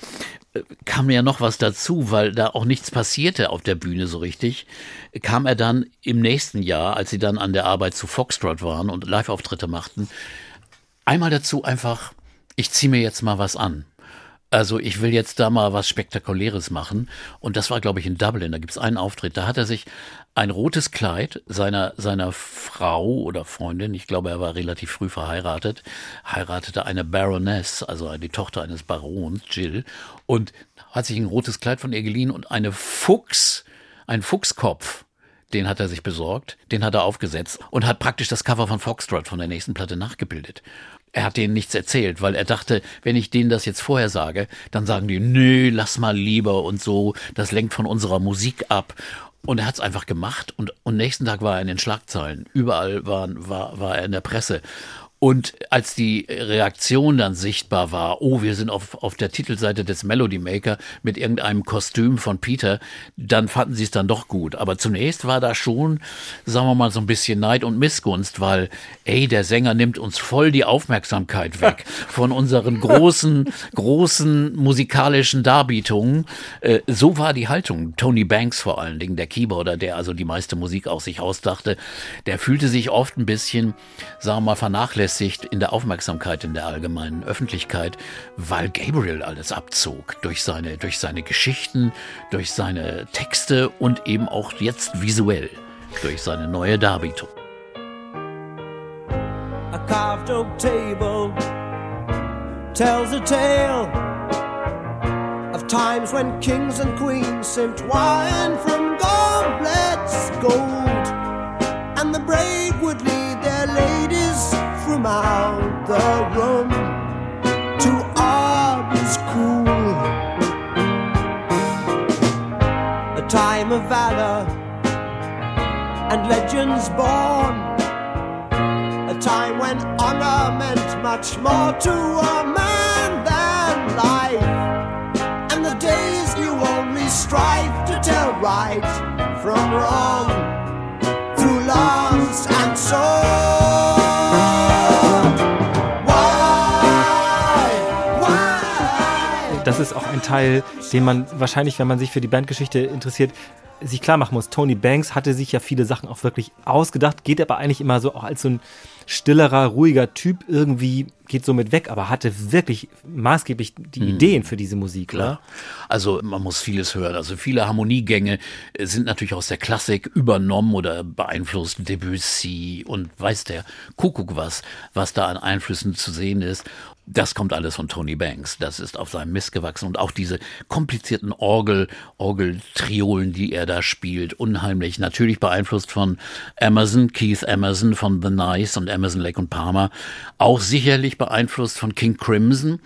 kam ja noch was dazu, weil da auch nichts passierte auf der Bühne so richtig, kam er dann im nächsten Jahr, als sie dann an der Arbeit zu Foxtrot waren und Live-Auftritte machten, einmal dazu einfach, ich ziehe mir jetzt mal was an. Also ich will jetzt da mal was Spektakuläres machen. Und das war, glaube ich, in Dublin. Da gibt es einen Auftritt. Da hat er sich ein rotes Kleid seiner, seiner Frau oder Freundin, ich glaube, er war relativ früh verheiratet, heiratete eine Baroness, also die Tochter eines Barons, Jill, und hat sich ein rotes Kleid von ihr geliehen und eine Fuchs, ein Fuchskopf den hat er sich besorgt, den hat er aufgesetzt und hat praktisch das Cover von Foxtrot von der nächsten Platte nachgebildet. Er hat denen nichts erzählt, weil er dachte, wenn ich denen das jetzt vorher sage, dann sagen die, nö, lass mal lieber und so, das lenkt von unserer Musik ab. Und er hat es einfach gemacht und, und nächsten Tag war er in den Schlagzeilen. Überall war, war, war er in der Presse. Und als die Reaktion dann sichtbar war, oh, wir sind auf, auf der Titelseite des Melody Maker mit irgendeinem Kostüm von Peter, dann fanden sie es dann doch gut. Aber zunächst war da schon, sagen wir mal, so ein bisschen Neid und Missgunst, weil, ey, der Sänger nimmt uns voll die Aufmerksamkeit weg von unseren großen, großen musikalischen Darbietungen. Äh, so war die Haltung. Tony Banks vor allen Dingen, der Keyboarder, der also die meiste Musik aus sich ausdachte, der fühlte sich oft ein bisschen, sagen wir mal, vernachlässigt vernachlässigt in der Aufmerksamkeit in der allgemeinen Öffentlichkeit, weil Gabriel alles abzog durch seine, durch seine Geschichten, durch seine Texte und eben auch jetzt visuell durch seine neue Darbietung. A carved oak table tells a tale of times when kings and queens sipped wine from goblets gold, and the brave from out the room to arms cool. A time of valor and legends born. A time when honor meant much more to a man than life. And the days you only strive to tell right from wrong through loves and souls. Ist auch ein Teil, den man wahrscheinlich, wenn man sich für die Bandgeschichte interessiert, sich klar machen muss. Tony Banks hatte sich ja viele Sachen auch wirklich ausgedacht, geht aber eigentlich immer so auch als so ein stillerer, ruhiger Typ irgendwie, geht so mit weg, aber hatte wirklich maßgeblich die mhm. Ideen für diese Musik. Klar. Also man muss vieles hören. Also viele Harmoniegänge sind natürlich aus der Klassik übernommen oder beeinflusst. Debussy und weiß der Kuckuck was, was da an Einflüssen zu sehen ist. Das kommt alles von Tony Banks. Das ist auf seinem Mist gewachsen. Und auch diese komplizierten Orgel, Orgeltriolen, die er da spielt, unheimlich. Natürlich beeinflusst von Emerson, Keith Emerson von The Nice und Emerson, Lake und Palmer. Auch sicherlich beeinflusst von King Crimson.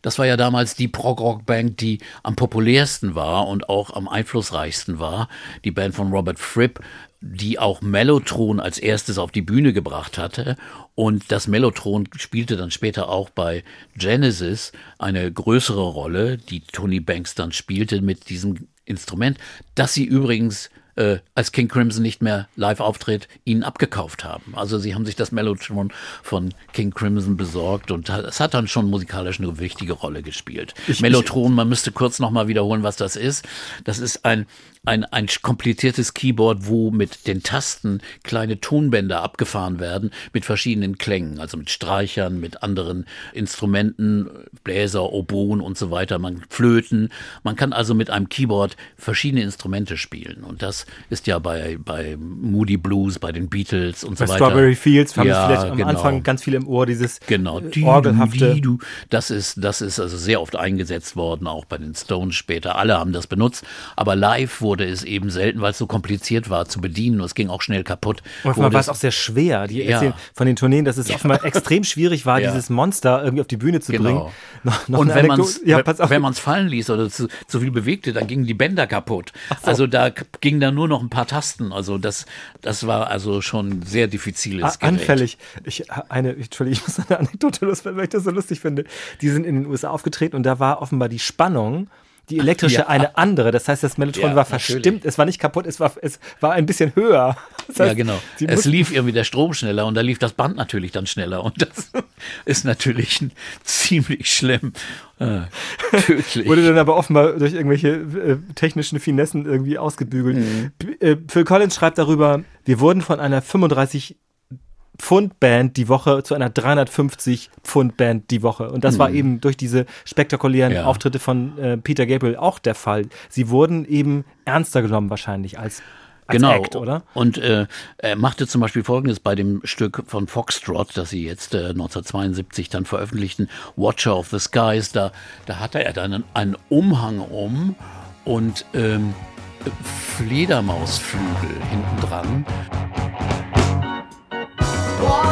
Das war ja damals die Prog-Rock-Band, die am populärsten war und auch am einflussreichsten war. Die Band von Robert Fripp, die auch Mellotron als erstes auf die Bühne gebracht hatte. Und das Mellotron spielte dann später auch bei Genesis eine größere Rolle, die Tony Banks dann spielte mit diesem Instrument, das sie übrigens äh, als King Crimson nicht mehr live auftritt, ihnen abgekauft haben. Also sie haben sich das Mellotron von King Crimson besorgt und es hat dann schon musikalisch eine wichtige Rolle gespielt. Ich, Mellotron, man müsste kurz nochmal wiederholen, was das ist. Das ist ein ein, ein kompliziertes Keyboard, wo mit den Tasten kleine Tonbänder abgefahren werden mit verschiedenen Klängen, also mit Streichern, mit anderen Instrumenten, Bläser, Oboen und so weiter, man Flöten. Man kann also mit einem Keyboard verschiedene Instrumente spielen und das Blues ist ja bei, bei Moody Blues, bei den Beatles und Bei so weiter. Strawberry Fields haben Ja, vielleicht am genau. Anfang ganz viel im Ohr, dieses Genau, äh, orgelhafte. du. Das ist, das ist also sehr oft eingesetzt worden, auch bei den Stones später. Alle haben das benutzt, aber live wurde es eben selten, weil es so kompliziert war zu bedienen und es ging auch schnell kaputt. Und offenbar war es es- auch sehr schwer. Die Ja. erzählen von den Tourneen, dass es offenbar extrem schwierig war, Ja. dieses Monster irgendwie auf die Bühne zu Genau. bringen. Noch, noch und wenn man Anekdote- ja, wenn fallen ließ oder zu, zu viel bewegte, dann gingen die Bänder kaputt. Also da k- gingen dann nur noch ein paar Tasten. Also das, das war also schon ein sehr diffiziles Ah, Gerät. Anfällig. Ich, eine, Entschuldigung, ich muss eine Anekdote loswerden, weil ich das so lustig finde. Die sind in den USA aufgetreten und da war offenbar die Spannung, die elektrische, Ja. eine andere. Das heißt, das Mellotron Ja, war natürlich. verstimmt. Es war nicht kaputt, es war, es war ein bisschen höher. Das heißt, Ja, genau. Es lief irgendwie der Strom schneller und da lief das Band natürlich dann schneller und das ist natürlich ziemlich schlimm. Äh, tödlich. Wurde dann aber offenbar durch irgendwelche äh, technischen Finessen irgendwie ausgebügelt. Mhm. Äh, Phil Collins schreibt darüber, wir wurden von einer 35 Pfund Band die Woche zu einer 350 Pfund Band die Woche. Und das war eben durch diese spektakulären Mhm. Ja. Auftritte von äh, Peter Gabriel auch der Fall. Sie wurden eben ernster genommen wahrscheinlich als, genau. Act, oder? Und äh, er machte zum Beispiel Folgendes bei dem Stück von Foxtrot, das sie jetzt äh, 1972 dann veröffentlichten, Watcher of the Skies. Da, da hatte er dann einen, einen Umhang um und ähm, Fledermausflügel hinten dran.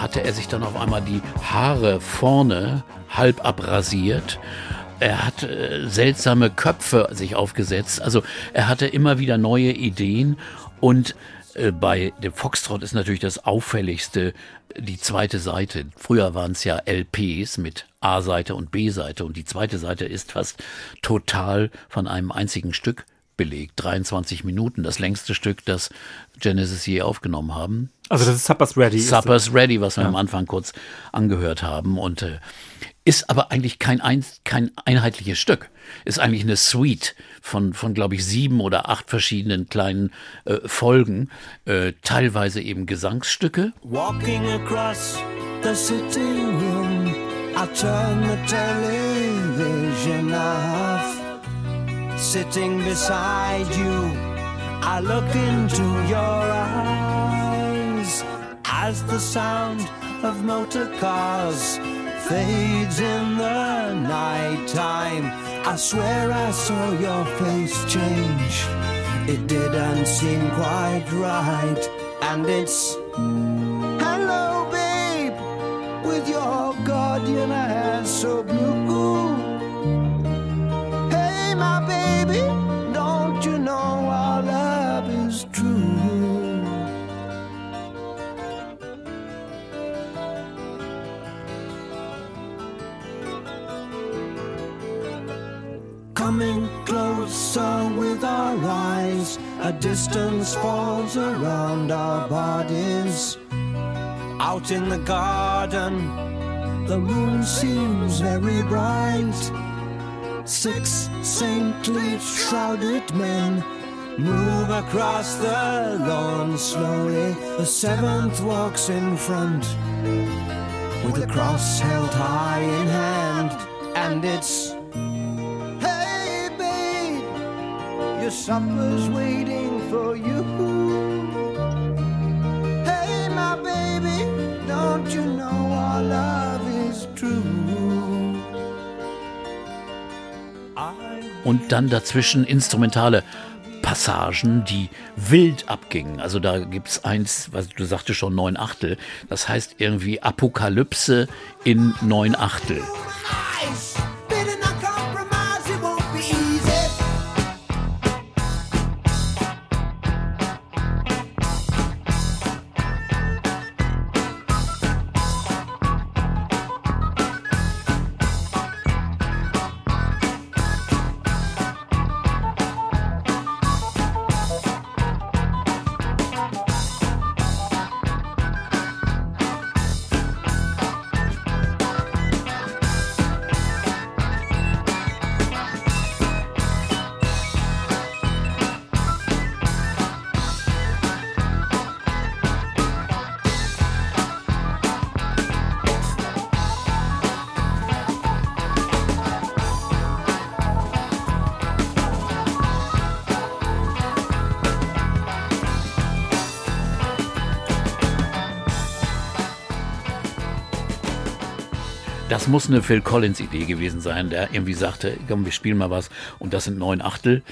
hatte er sich dann auf einmal die Haare vorne halb abrasiert. Er hat äh, seltsame Köpfe sich aufgesetzt. Also er hatte immer wieder neue Ideen und äh, bei dem Foxtrot ist natürlich das auffälligste die zweite Seite. Früher waren es ja LPs mit A-Seite und B-Seite und die zweite Seite ist fast total von einem einzigen Stück belegt. 23 Minuten, das längste Stück, das Genesis je aufgenommen haben. Also das ist Supper's Ready. Supper's Ready, was wir am Anfang kurz angehört haben und äh, ist aber eigentlich kein, ein, kein einheitliches Stück. Ist eigentlich eine Suite von, von glaube ich, sieben oder acht verschiedenen kleinen äh, Folgen, äh, teilweise eben Gesangsstücke. Walking across the sitting room, I turn the television off. Sitting beside you, I look into your eyes as the sound of motor cars fades in the nighttime. I swear I saw your face change. It didn't seem quite right, and it's Hello, babe, with your guardian eyes so blue. Coming closer with our eyes, a distance falls around our bodies. Out in the garden, the moon seems very bright. Six saintly shrouded men move across the lawn slowly. The seventh walks in front with a cross held high in hand, and it's your supper's waiting for you. Hey, my baby, don't you know our love is true? Und dann dazwischen instrumentale Passagen, die wild abgingen. Also da gibt's eins, was du sagtest schon, neun Achtel. Das heißt irgendwie Apokalypse in neun Achtel. Muss eine Phil Collins Idee gewesen sein, der irgendwie sagte, komm, wir spielen mal was und das sind neun Achtel.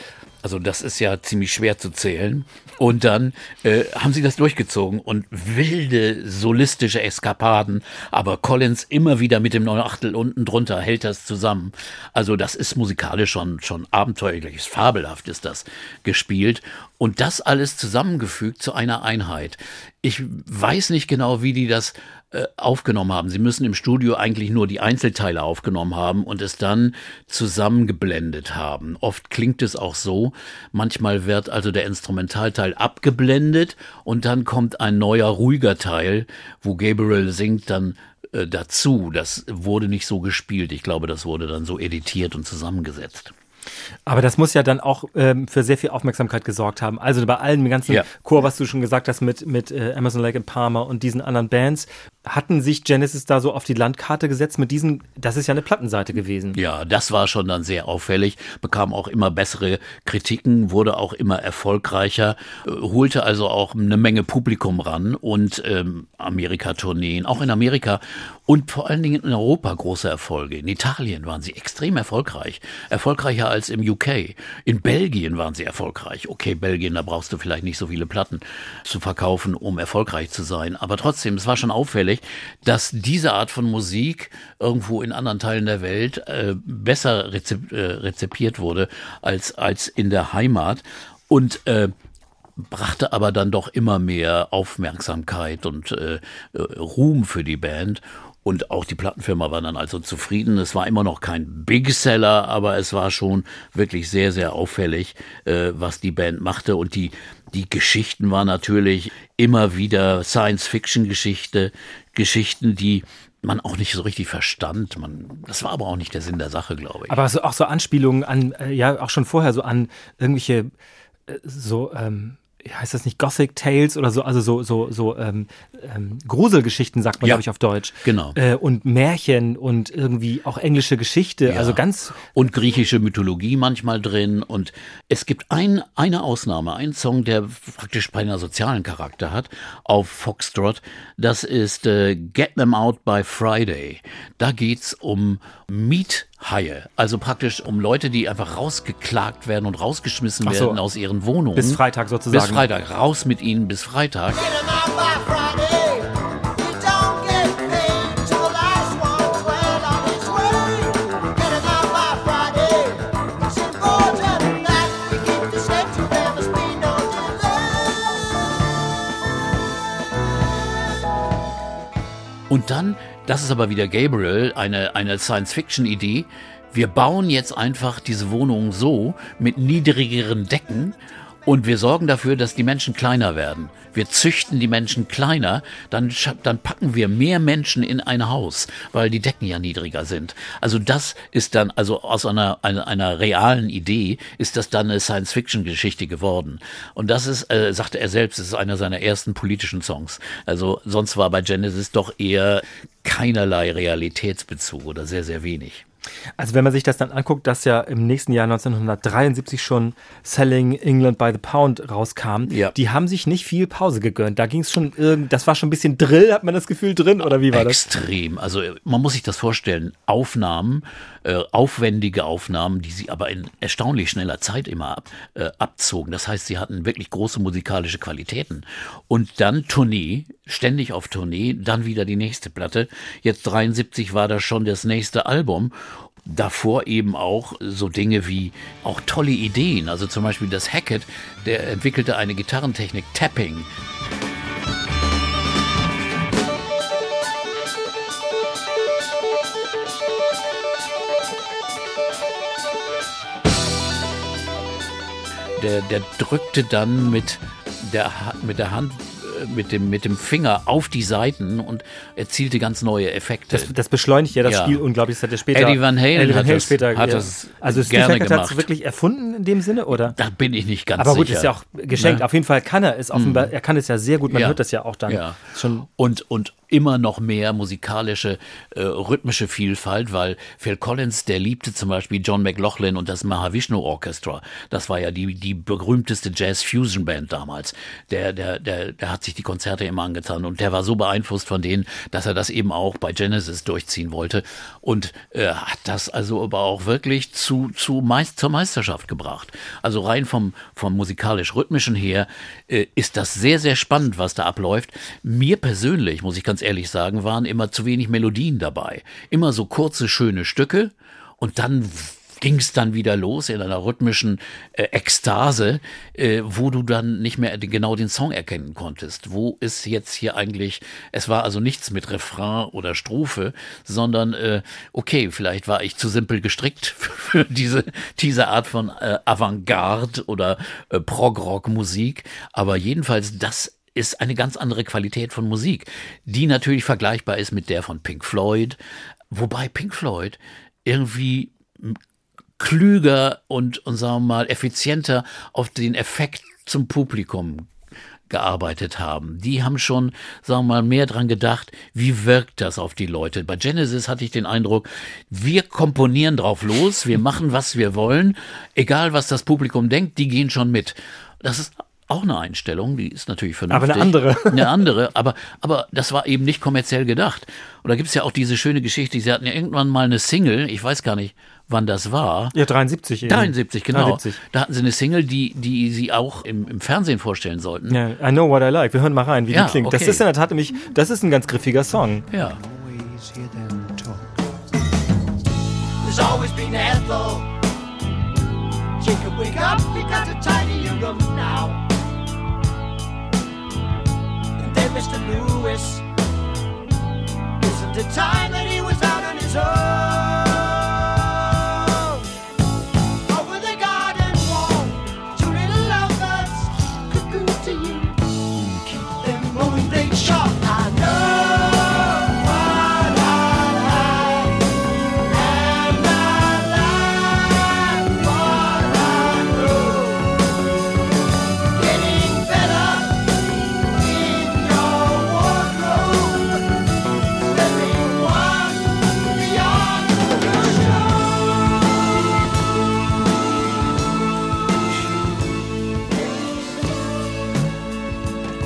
Also das ist ja ziemlich schwer zu zählen. Und dann äh, haben sie das durchgezogen und wilde solistische Eskapaden, aber Collins immer wieder mit dem neuen Achtel unten drunter hält das zusammen. Also das ist musikalisch schon schon abenteuerlich, fabelhaft ist das gespielt und das alles zusammengefügt zu einer Einheit. Ich weiß nicht genau, wie die das äh, aufgenommen haben. Sie müssen im Studio eigentlich nur die Einzelteile aufgenommen haben und es dann zusammengeblendet haben. Oft klingt es auch so. Manchmal wird also der Instrumentalteil abgeblendet und dann kommt ein neuer, ruhiger Teil, wo Gabriel singt dann äh, dazu. Das wurde nicht so gespielt. Ich glaube, das wurde dann so editiert und zusammengesetzt. Aber das muss ja dann auch ähm, für sehr viel Aufmerksamkeit gesorgt haben. Also bei allen dem ganzen Ja. Chor, was du schon gesagt hast mit, mit äh, Emerson Lake and Palmer und diesen anderen Bands, hatten sich Genesis da so auf die Landkarte gesetzt mit diesen, das ist ja eine Plattenseite gewesen. Ja, das war schon dann sehr auffällig, bekam auch immer bessere Kritiken, wurde auch immer erfolgreicher, äh, holte also auch eine Menge Publikum ran und ähm, Amerika-Tourneen, auch in Amerika und vor allen Dingen in Europa große Erfolge. In Italien waren sie extrem erfolgreich, erfolgreicher als im UK. In Belgien waren sie erfolgreich. Okay, Belgien, da brauchst du vielleicht nicht so viele Platten zu verkaufen, um erfolgreich zu sein, aber trotzdem, es war schon auffällig, dass diese Art von Musik irgendwo in anderen Teilen der Welt äh, besser rezep äh, rezipiert wurde als, als in der Heimat. Und äh, brachte aber dann doch immer mehr Aufmerksamkeit und äh, äh, Ruhm für die Band. Und auch die Plattenfirma war dann also zufrieden. Es war immer noch kein Big Seller, aber es war schon wirklich sehr, sehr auffällig, äh, was die Band machte. Und die, die Geschichten waren natürlich immer wieder Science-Fiction-Geschichte, Geschichten, die man auch nicht so richtig verstand. Man, das war aber auch nicht der Sinn der Sache, glaube ich. Aber so, auch so Anspielungen an, äh, ja, auch schon vorher so an irgendwelche, äh, so, ähm, heißt das nicht Gothic Tales oder so, also so, so, so ähm, ähm, Gruselgeschichten, sagt man, Ja. glaube ich, auf Deutsch. Genau. Äh, und Märchen und irgendwie auch englische Geschichte, Ja. also ganz und griechische Mythologie manchmal drin. Und es gibt ein, eine Ausnahme, einen Song, der praktisch beinahe sozialen Charakter hat auf Foxtrot. Das ist äh, Get Them Out by Friday. Da geht's um Miethaie, also praktisch um Leute, die einfach rausgeklagt werden und rausgeschmissen so. werden aus ihren Wohnungen. bis Freitag sozusagen. Bis Freitag. Raus mit ihnen bis Freitag. Und dann, das ist aber wieder Gabriel, eine, eine Science-Fiction-Idee. Wir bauen jetzt einfach diese Wohnung so mit niedrigeren Decken und wir sorgen dafür, dass die Menschen kleiner werden. Wir züchten die Menschen kleiner, dann, dann packen wir mehr Menschen in ein Haus, weil die Decken ja niedriger sind. Also das ist dann, also aus einer, einer, einer realen Idee ist das dann eine Science-Fiction-Geschichte geworden. Und das ist, äh, sagte er selbst, ist einer seiner ersten politischen Songs. Also sonst war bei Genesis doch eher keinerlei Realitätsbezug oder sehr, sehr wenig. Also wenn man sich das dann anguckt, dass ja im nächsten Jahr 1973 schon Selling England by the Pound rauskam, Ja. die haben sich nicht viel Pause gegönnt. Da ging es schon irgend, das war schon ein bisschen Drill, hat man das Gefühl drin oder wie war das? Extrem. Also man muss sich das vorstellen. Aufnahmen, äh, aufwendige Aufnahmen, die sie aber in erstaunlich schneller Zeit immer ab, äh, abzogen. Das heißt, sie hatten wirklich große musikalische Qualitäten. Und dann Tournee, ständig auf Tournee, dann wieder die nächste Platte. Jetzt 73 war das schon das nächste Album. Davor eben auch so Dinge wie auch tolle Ideen. Also zum Beispiel das Hackett, der entwickelte eine Gitarrentechnik Tapping. Der, der drückte dann mit der, mit der Hand, äh, mit dem, mit dem Finger auf die Seiten und erzielte ganz neue Effekte. Das, das beschleunigt ja das Ja. Spiel unglaublich. Das hat er später. Eddie Van Halen Eddie Van hat Halen das- später, hat ja. das Also Steve gerne Hackett hat es wirklich erfunden in dem Sinne, oder? da bin ich nicht ganz Aber gut, sicher. ist ja auch geschenkt. Ne? Auf jeden Fall kann er es offenbar. Er kann es ja sehr gut. Man Ja. hört das ja auch dann. Ja. Schon Und, und immer noch mehr musikalische, äh, rhythmische Vielfalt, weil Phil Collins, der liebte zum Beispiel John McLaughlin und das Mahavishnu Orchestra. Das war ja die, die berühmteste Jazz-Fusion-Band damals. Der, der, der, der hat sich die Konzerte immer angetan und der war so beeinflusst von denen, dass er das eben auch bei Genesis durchziehen wollte und äh, hat das also aber auch wirklich zu, zu meist, zur Meisterschaft gebracht. Also rein vom, vom musikalisch-rhythmischen her äh, ist das sehr, sehr spannend, was da abläuft. Mir persönlich, muss ich ganz ehrlich sagen, waren immer zu wenig Melodien dabei. Immer so kurze, schöne Stücke und dann ging es dann wieder los in einer rhythmischen äh, Ekstase, äh, wo du dann nicht mehr genau den Song erkennen konntest. Wo ist jetzt hier eigentlich, es war also nichts mit Refrain oder Strophe, sondern äh, okay, vielleicht war ich zu simpel gestrickt für diese, diese Art von äh, Avantgarde oder äh, Prog-Rock-Musik, aber jedenfalls das ist eine ganz andere Qualität von Musik, die natürlich vergleichbar ist mit der von Pink Floyd, wobei Pink Floyd irgendwie klüger und, und sagen wir mal effizienter auf den Effekt zum Publikum gearbeitet haben. Die haben schon, sagen wir mal, mehr dran gedacht, wie wirkt das auf die Leute. Bei Genesis hatte ich den Eindruck, wir komponieren drauf los, wir machen, was wir wollen, egal was das Publikum denkt, die gehen schon mit. Das ist auch eine Einstellung, die ist natürlich vernünftig. Aber eine andere. Eine andere, aber, aber das war eben nicht kommerziell gedacht. Und da gibt's ja auch diese schöne Geschichte, sie hatten ja irgendwann mal eine Single, ich weiß gar nicht, wann das war. Ja, 73 eben. 73, genau. 73. Da hatten sie eine Single, die, die sie auch im, im Fernsehen vorstellen sollten. Ja, I know what I like. Wir hören mal rein, wie Ja, die klingt. Das okay. ist in der Tat nämlich, das ist ein ganz griffiger Song. Ja. There's always been Ethel. Jacob, wake up, we got to tidy your room now. Mr. Lewis. Isn't it time that he was out on his own?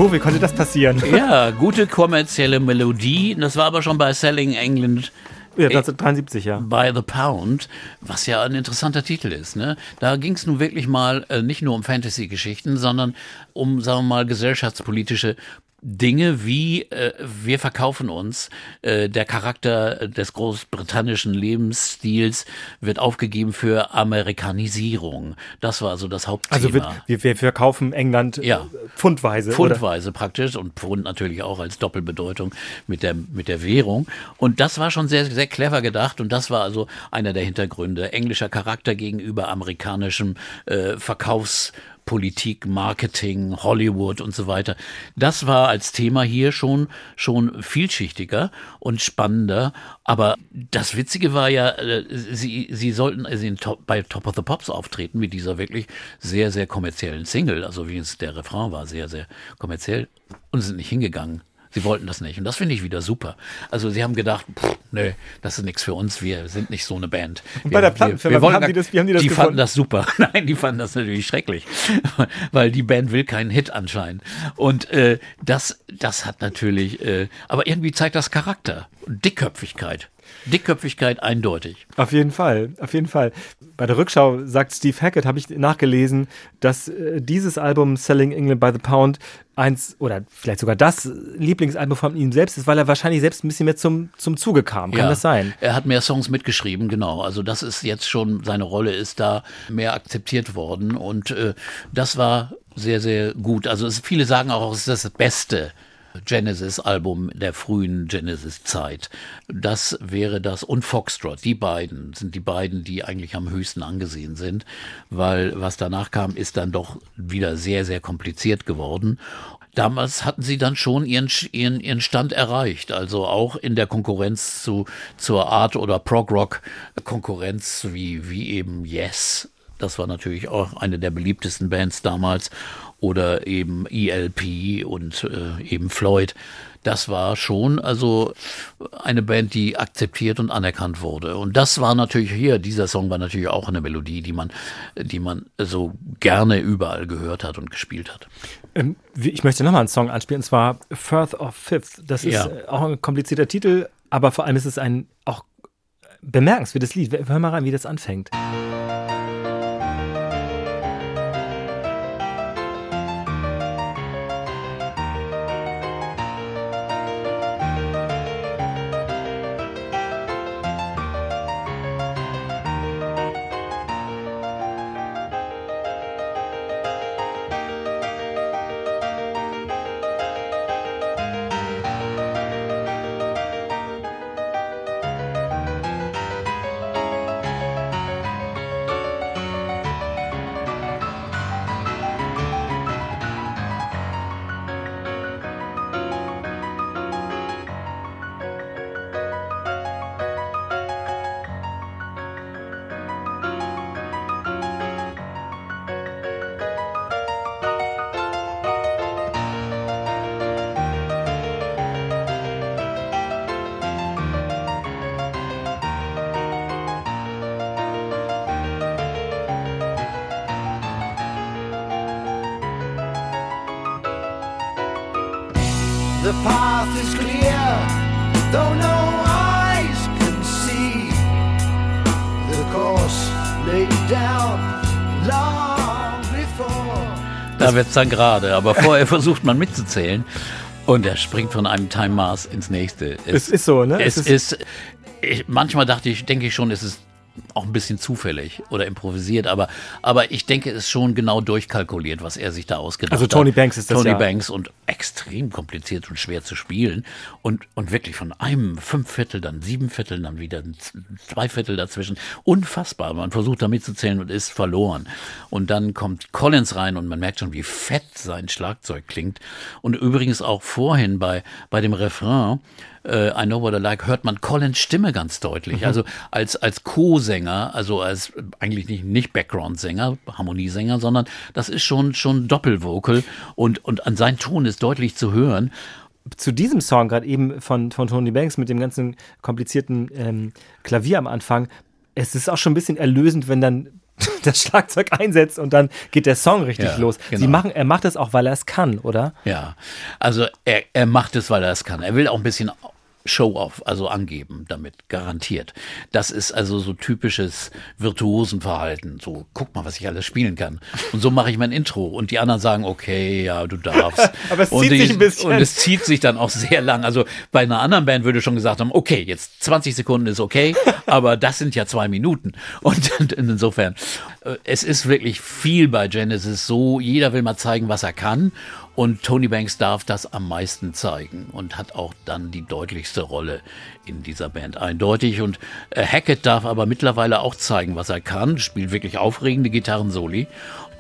Oh, wie konnte das passieren? ja, gute kommerzielle Melodie. Das war aber schon bei Selling England Ja, 1973, ja. by the Pound, was ja ein interessanter Titel ist. Ne? Da ging es nun wirklich mal äh, nicht nur um Fantasy-Geschichten, sondern um, sagen wir mal, gesellschaftspolitische Dinge wie äh, wir verkaufen uns, äh, der Charakter des großbritannischen Lebensstils wird aufgegeben für Amerikanisierung. Das war also das Hauptthema. Also wird, wir, wir verkaufen England Ja. äh, pfundweise. oder? Pfundweise praktisch und Pfund natürlich auch als Doppelbedeutung mit der, mit der Währung. Und das war schon sehr, sehr clever gedacht und das war also einer der Hintergründe. Englischer Charakter gegenüber amerikanischem äh, Verkaufs Politik, Marketing, Hollywood und so weiter. Das war als Thema hier schon, schon vielschichtiger und spannender. Aber das Witzige war ja, äh, sie, sie sollten also Top, bei Top of the Pops auftreten mit dieser wirklich sehr, sehr kommerziellen Single. Also wie es der Refrain war, sehr, sehr kommerziell und sind nicht hingegangen. Sie wollten das nicht. Und das finde ich wieder super. Also sie haben gedacht, pff, nee, das ist nichts für uns. Wir sind nicht so eine Band. Und wir, bei der Plattenfirma, wir, wir haben die das- wie haben die das Die gefunden? fanden das super. Nein, die fanden das natürlich schrecklich. Weil die Band will keinen Hit anscheinend. Und äh, das, das hat natürlich, äh, aber irgendwie zeigt das Charakter. Dickköpfigkeit. Dickköpfigkeit eindeutig. Auf jeden Fall, auf jeden Fall. Bei der Rückschau sagt Steve Hackett, habe ich nachgelesen, dass äh, dieses Album Selling England by the Pound eins oder vielleicht sogar das Lieblingsalbum von ihm selbst ist, weil er wahrscheinlich selbst ein bisschen mehr zum, zum Zuge kam. Kann das sein? Er hat mehr Songs mitgeschrieben, genau. Also das ist jetzt schon, seine Rolle ist da mehr akzeptiert worden und äh, das war sehr, sehr gut. Also es, viele sagen auch, es ist das beste Genesis-Album der frühen Genesis-Zeit. Das wäre das und Foxtrot. Die beiden sind die beiden, die eigentlich am höchsten angesehen sind, weil was danach kam, ist dann doch wieder sehr, sehr kompliziert geworden. Damals hatten sie dann schon ihren, ihren, ihren Stand erreicht, also auch in der Konkurrenz zu, zur Art- oder Prog-Rock-Konkurrenz wie, wie eben Yes. Das war natürlich auch eine der beliebtesten Bands damals oder eben ELP und äh, eben Floyd. das war schon also eine Band, die akzeptiert und anerkannt wurde. Und das war natürlich hier, dieser Song war natürlich auch eine Melodie, die man, die man so gerne überall gehört hat und gespielt hat. Ähm, ich möchte nochmal einen Song anspielen, und zwar Firth of Fifth. Das ist Ja. äh, auch ein komplizierter Titel, aber vor allem ist es ein auch bemerkenswertes Lied. Hör mal rein, wie das anfängt. The path is clear, though no eyes can see. The course laid down long before. Da wird's dann gerade, aber vorher versucht man mitzuzählen und er springt von einem Time Maß ins nächste. Es ist so, ne? Es, Es ist, ich, manchmal dachte ich, denke ich schon, es ist auch ein bisschen zufällig oder improvisiert, aber, aber ich denke, es ist schon genau durchkalkuliert, was er sich da ausgedacht Also hat. Tony Banks ist das Tony ja. Banks und extrem kompliziert und schwer zu spielen und, und wirklich von einem Fünfviertel, dann sieben Viertel, dann wieder zwei Viertel dazwischen. Unfassbar. Man versucht da mitzuzählen und ist verloren. Und dann kommt Collins rein und man merkt schon, wie fett sein Schlagzeug klingt. Und übrigens auch vorhin bei, bei dem Refrain, äh, I Know What I Like, hört man Collins Stimme ganz deutlich. Also als, als Co-Sänger, also als eigentlich nicht, nicht Background-Sänger, Harmoniesänger, sondern das ist schon, schon Doppelvocal und, und an sein Ton ist deutlich zu hören. zu diesem Song gerade eben von, von Tony Banks mit dem ganzen komplizierten ähm, Klavier am Anfang, es ist auch schon ein bisschen erlösend, wenn dann das Schlagzeug einsetzt und dann geht der Song richtig Ja, los. genau. Sie machen, er macht das auch, weil er es kann, oder? Ja, also er, er macht es, weil er es kann. Er will auch ein bisschen Show-off, also angeben damit, garantiert. Das ist also so typisches Virtuosenverhalten. So, guck mal, was ich alles spielen kann. Und so mache ich mein Intro. Und die anderen sagen, okay, ja, du darfst. Aber es und zieht die, sich ein bisschen. Und es zieht sich dann auch sehr lang. Also bei einer anderen Band würde schon gesagt haben, okay, jetzt 20 Sekunden ist okay, aber das sind ja zwei Minuten. Und insofern, äh, es ist wirklich viel bei Genesis so, jeder will mal zeigen, was er kann. Und Tony Banks darf das am meisten zeigen und hat auch dann die deutlichste Rolle in dieser Band eindeutig. Und äh, Hackett darf aber mittlerweile auch zeigen, was er kann, spielt wirklich aufregende Gitarrensoli,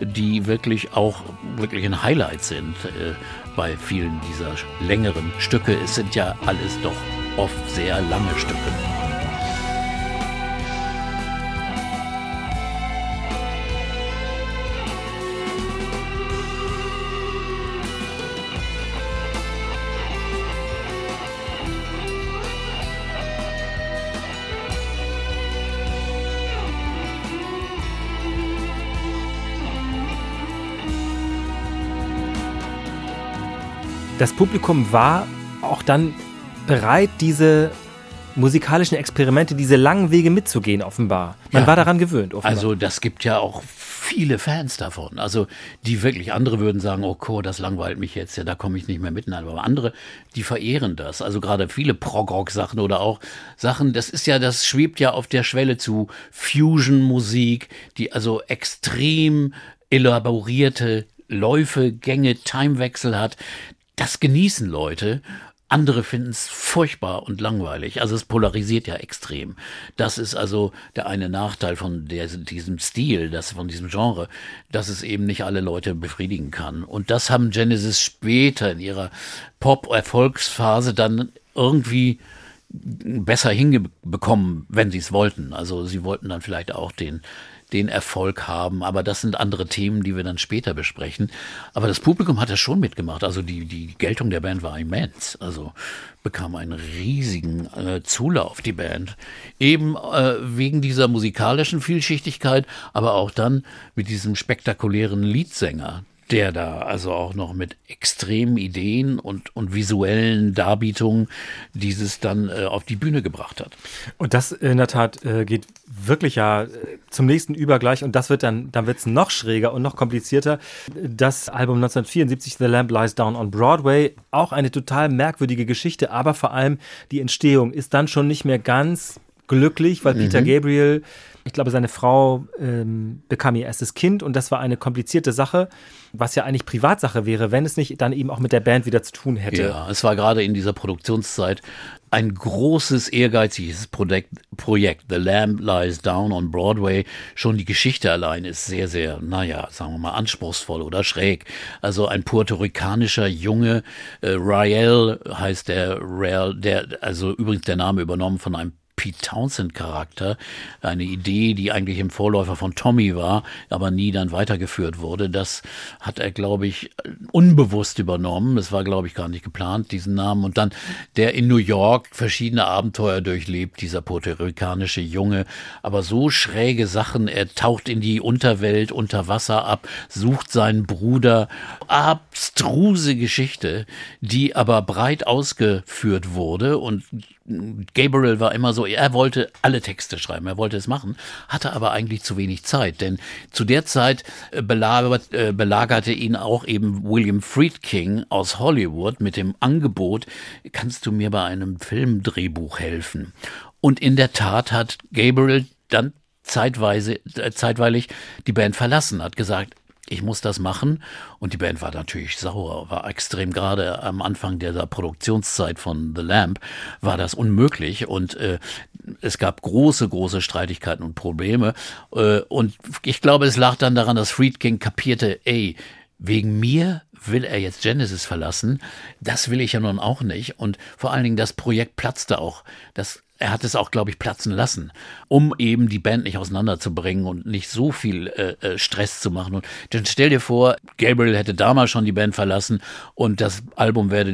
die wirklich auch wirklich ein Highlight sind äh, bei vielen dieser längeren Stücke. Es sind ja alles doch oft sehr lange Stücke. Das Publikum war auch dann bereit, diese musikalischen Experimente, diese langen Wege mitzugehen, offenbar. Man Ja. war daran gewöhnt, offenbar. Also das gibt ja auch viele Fans davon. Also die wirklich, andere würden sagen, oh Chor, das langweilt mich jetzt, ja, da komme ich nicht mehr mit. Nein, aber andere, die verehren das. Also gerade viele Prog-Rock-Sachen oder auch Sachen, das ist ja, das schwebt ja auf der Schwelle zu Fusion-Musik, die also extrem elaborierte Läufe, Gänge, Timewechsel hat. Das genießen Leute. Andere finden es furchtbar und langweilig. Also es polarisiert ja extrem. Das ist also der eine Nachteil von der, diesem Stil, das, von diesem Genre, dass es eben nicht alle Leute befriedigen kann. Und das haben Genesis später in ihrer Pop-Erfolgsphase dann irgendwie besser hinbekommen, wenn sie es wollten. Also sie wollten dann vielleicht auch den den Erfolg haben. Aber das sind andere Themen, die wir dann später besprechen. Aber das Publikum hat das schon mitgemacht. Also die, die Geltung der Band war immens. Also bekam einen riesigen äh, Zulauf, die Band. Eben äh, wegen dieser musikalischen Vielschichtigkeit, aber auch dann mit diesem spektakulären Leadsänger, der da also auch noch mit extremen Ideen und, und visuellen Darbietungen dieses dann äh, auf die Bühne gebracht hat. Und das in der Tat äh, geht wirklich ja äh, zum nächsten Übergleich und das wird dann, dann wird es noch schräger und noch komplizierter. Das Album 1974, The Lamp Lies Down on Broadway, auch eine total merkwürdige Geschichte, aber vor allem die Entstehung ist dann schon nicht mehr ganz glücklich, weil Peter Gabriel, ich glaube, seine Frau ähm, bekam ihr erstes Kind und das war eine komplizierte Sache, was ja eigentlich Privatsache wäre, wenn es nicht dann eben auch mit der Band wieder zu tun hätte. Ja, es war gerade in dieser Produktionszeit ein großes, ehrgeiziges Projekt, Projekt. The Lamb Lies Down on Broadway. Schon die Geschichte allein ist sehr, sehr, naja, sagen wir mal, anspruchsvoll oder schräg. Also ein puerto-ricanischer Junge, äh, Rael heißt der, Rael, der, also übrigens der Name übernommen von einem Pete Townsend Charakter. Eine Idee, die eigentlich im Vorläufer von Tommy war, aber nie dann weitergeführt wurde. Das hat er, glaube ich, unbewusst übernommen. Das war, glaube ich, gar nicht geplant, diesen Namen. Und dann der in New York verschiedene Abenteuer durchlebt, dieser puerto-ricanische Junge. Aber so schräge Sachen. Er taucht in die Unterwelt unter Wasser ab, sucht seinen Bruder. Abstruse Geschichte, die aber breit ausgeführt wurde und Gabriel war immer so, er wollte alle Texte schreiben, er wollte es machen, hatte aber eigentlich zu wenig Zeit, denn zu der Zeit äh, belagert, äh, belagerte ihn auch eben William Friedkin aus Hollywood mit dem Angebot, kannst du mir bei einem Filmdrehbuch helfen? Und in der Tat hat Gabriel dann zeitweise, äh, zeitweilig die Band verlassen, hat gesagt, ich muss das machen. Und die Band war natürlich sauer, war extrem gerade am Anfang der Produktionszeit von The Lamp war das unmöglich und äh, es gab große, große Streitigkeiten und Probleme. Äh, und ich glaube, es lag dann daran, dass Friedkin kapierte, ey, wegen mir will er jetzt Genesis verlassen. Das will ich ja nun auch nicht. Und vor allen Dingen das Projekt platzte auch. Das er hat es auch, glaube ich, platzen lassen, um eben die Band nicht auseinanderzubringen und nicht so viel äh, äh, Stress zu machen. Und dann stell dir vor, Gabriel hätte damals schon die Band verlassen und das Album wäre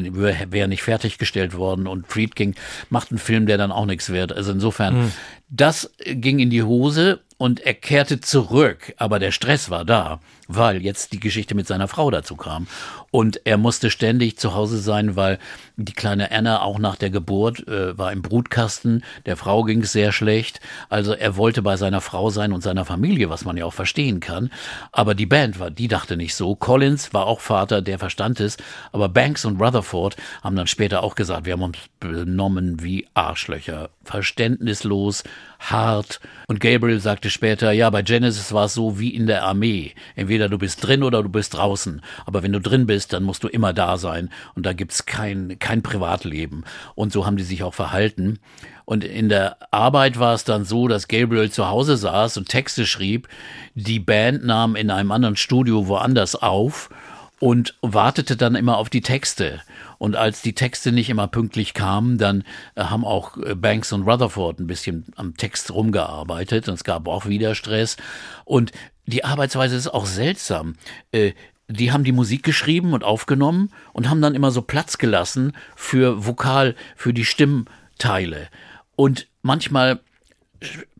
wär nicht fertiggestellt worden und Friedkin macht einen Film, der dann auch nichts wird. Also insofern, Mhm. das ging in die Hose und er kehrte zurück, aber der Stress war da, weil jetzt die Geschichte mit seiner Frau dazu kam. Und er musste ständig zu Hause sein, weil die kleine Anna auch nach der Geburt äh, war im Brutkasten, der Frau ging es sehr schlecht. Also er wollte bei seiner Frau sein und seiner Familie, was man ja auch verstehen kann. Aber die Band war, die dachte nicht so. Collins war auch Vater, der verstand es. Aber Banks und Rutherford haben dann später auch gesagt, wir haben uns benommen wie Arschlöcher. Verständnislos, hart. Und Gabriel sagte später, ja, bei Genesis war es so wie in der Armee. Entweder du bist drin oder du bist draußen. Aber wenn du drin bist, dann musst du immer da sein. Und da gibt's kein, kein Privatleben. Und so haben die sich auch verhalten. Und in der Arbeit war es dann so, dass Gabriel zu Hause saß und Texte schrieb. Die Band nahm in einem anderen Studio woanders auf und wartete dann immer auf die Texte. Und als die Texte nicht immer pünktlich kamen, dann äh, haben auch äh, Banks und Rutherford ein bisschen am Text rumgearbeitet und es gab auch wieder Stress. Und die Arbeitsweise ist auch seltsam. Äh, die haben die Musik geschrieben und aufgenommen und haben dann immer so Platz gelassen für Vokal, für die Stimmteile. Und manchmal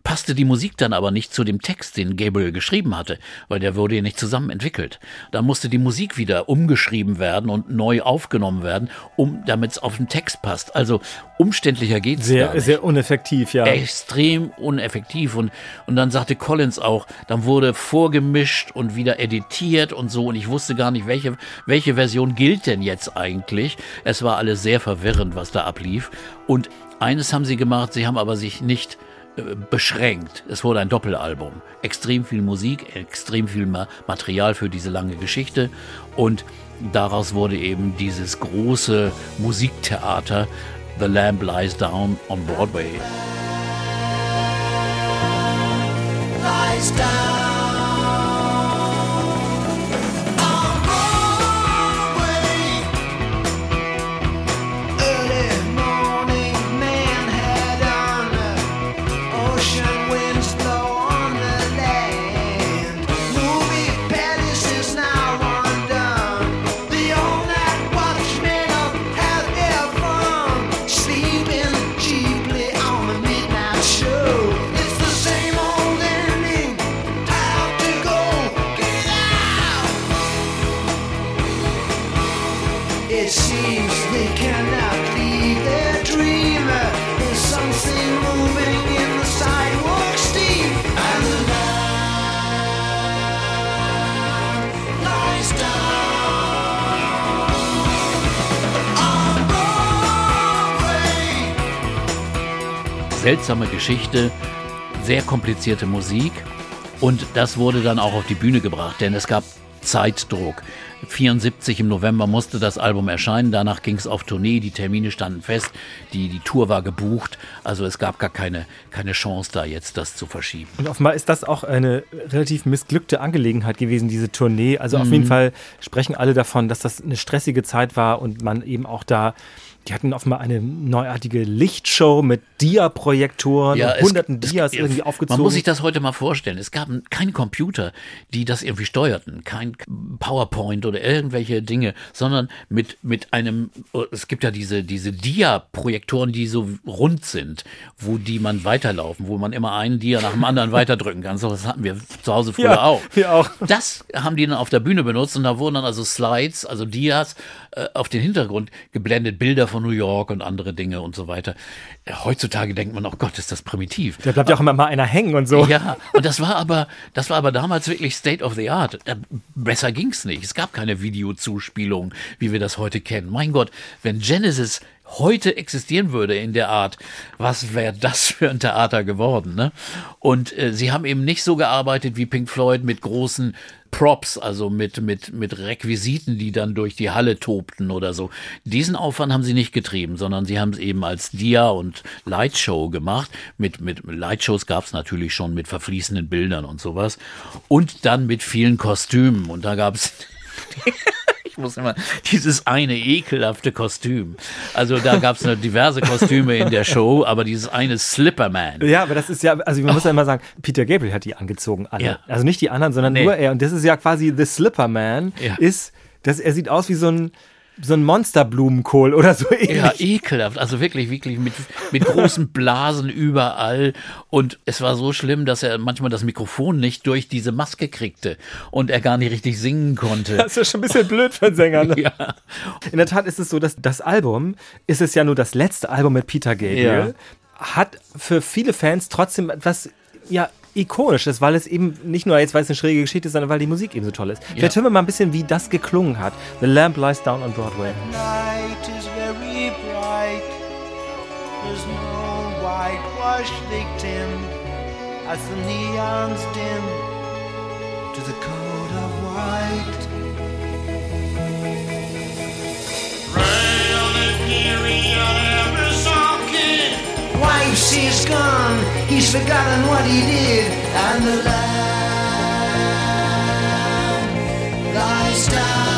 passte die Musik dann aber nicht zu dem Text, den Gabriel geschrieben hatte, weil der wurde ja nicht zusammen entwickelt. Da musste die Musik wieder umgeschrieben werden und neu aufgenommen werden, um damit es auf den Text passt. Also umständlicher geht's gar Sehr, nicht sehr uneffektiv, ja. extrem uneffektiv und und dann sagte Collins auch, dann wurde vorgemischt und wieder editiert und so und ich wusste gar nicht, welche welche Version gilt denn jetzt eigentlich. Es war alles sehr verwirrend, was da ablief und eines haben sie gemacht, sie haben aber sich nicht beschränkt. Es wurde ein Doppelalbum. Extrem viel Musik, extrem viel Ma Material für diese lange Geschichte und daraus wurde eben dieses große Musiktheater The Lamb Lies Down on Broadway. lies down seltsame Geschichte, sehr komplizierte Musik und das wurde dann auch auf die Bühne gebracht, denn es gab Zeitdruck. 74 im November musste das Album erscheinen, danach ging es auf Tournee, die Termine standen fest, die, die Tour war gebucht, also es gab gar keine, keine Chance da jetzt das zu verschieben. Und offenbar ist das auch eine relativ missglückte Angelegenheit gewesen, diese Tournee. Also auf jeden Fall sprechen alle davon, dass das eine stressige Zeit war und man eben auch da, die hatten offenbar eine neuartige Lichtshow mit Dia-Projektoren es- hunderten es- Dias es- irgendwie aufgezogen. Man muss sich das heute mal vorstellen. Es gab keinen Computer, die das irgendwie steuerten, kein PowerPoint oder irgendwelche Dinge, sondern mit, mit einem, es gibt ja diese, diese Dia-Projektoren, die so rund sind, wo die man weiterlaufen, wo man immer einen Dia nach dem anderen weiterdrücken kann. So, das hatten wir zu Hause früher Ja, auch. wir auch. Das haben die dann auf der Bühne benutzt und da wurden dann also Slides, also Dias äh, auf den Hintergrund geblendet, Bilder von New York und andere Dinge und so weiter. Äh, Heutzutage denkt man, oh Gott, ist das primitiv. da bleibt ja auch immer mal einer hängen und so. Ja, und das war aber, das war aber damals wirklich State of the Art. Äh, Besser ging's nicht. Es gab keine Videozuspielung, wie wir das heute kennen. Mein Gott, wenn Genesis heute existieren würde in der Art, was wäre das für ein Theater geworden, ne? Und äh, sie haben eben nicht so gearbeitet wie Pink Floyd mit großen Props, also mit, mit, mit Requisiten, die dann durch die Halle tobten oder so. Diesen Aufwand haben sie nicht getrieben, sondern sie haben es eben als Dia- und Lightshow gemacht. Mit, mit Lightshows gab es natürlich schon mit verfließenden Bildern und sowas. Und dann mit vielen Kostümen. Und da gab es ich muss immer, dieses eine ekelhafte Kostüm. Also da gab es diverse Kostüme in der Show, aber dieses eine Slipperman. Ja, aber das ist ja, also man muss ja immer sagen, Peter Gabriel hat die angezogen, alle. Ja. Also nicht die anderen, sondern Nee. nur er. Und das ist ja quasi The Slipper Man, Ja. ist, dass er sieht aus wie so ein, so ein Monsterblumenkohl oder so ähnlich. Ja, ekelhaft. Also wirklich, wirklich mit, mit großen Blasen überall. Und es war so schlimm, dass er manchmal das Mikrofon nicht durch diese Maske kriegte und er gar nicht richtig singen konnte. Das ist ja schon ein bisschen blöd für einen Sänger. Ne? Ja. In der Tat ist es so, dass das Album, ist es ja nur das letzte Album mit Peter Gabriel, hat für viele Fans trotzdem etwas, ja, ikonisches, weil es eben nicht nur jetzt, weil es eine schräge Geschichte ist, sondern weil die Musik eben so toll ist. Vielleicht hören wir mal ein bisschen, wie das geklungen hat. The Lamp Lies Down on Broadway. night is very bright. There's no whitewashed victim as the neons dim to the code of white. Wife he's gone, he's forgotten what he did, and the lamb lies down.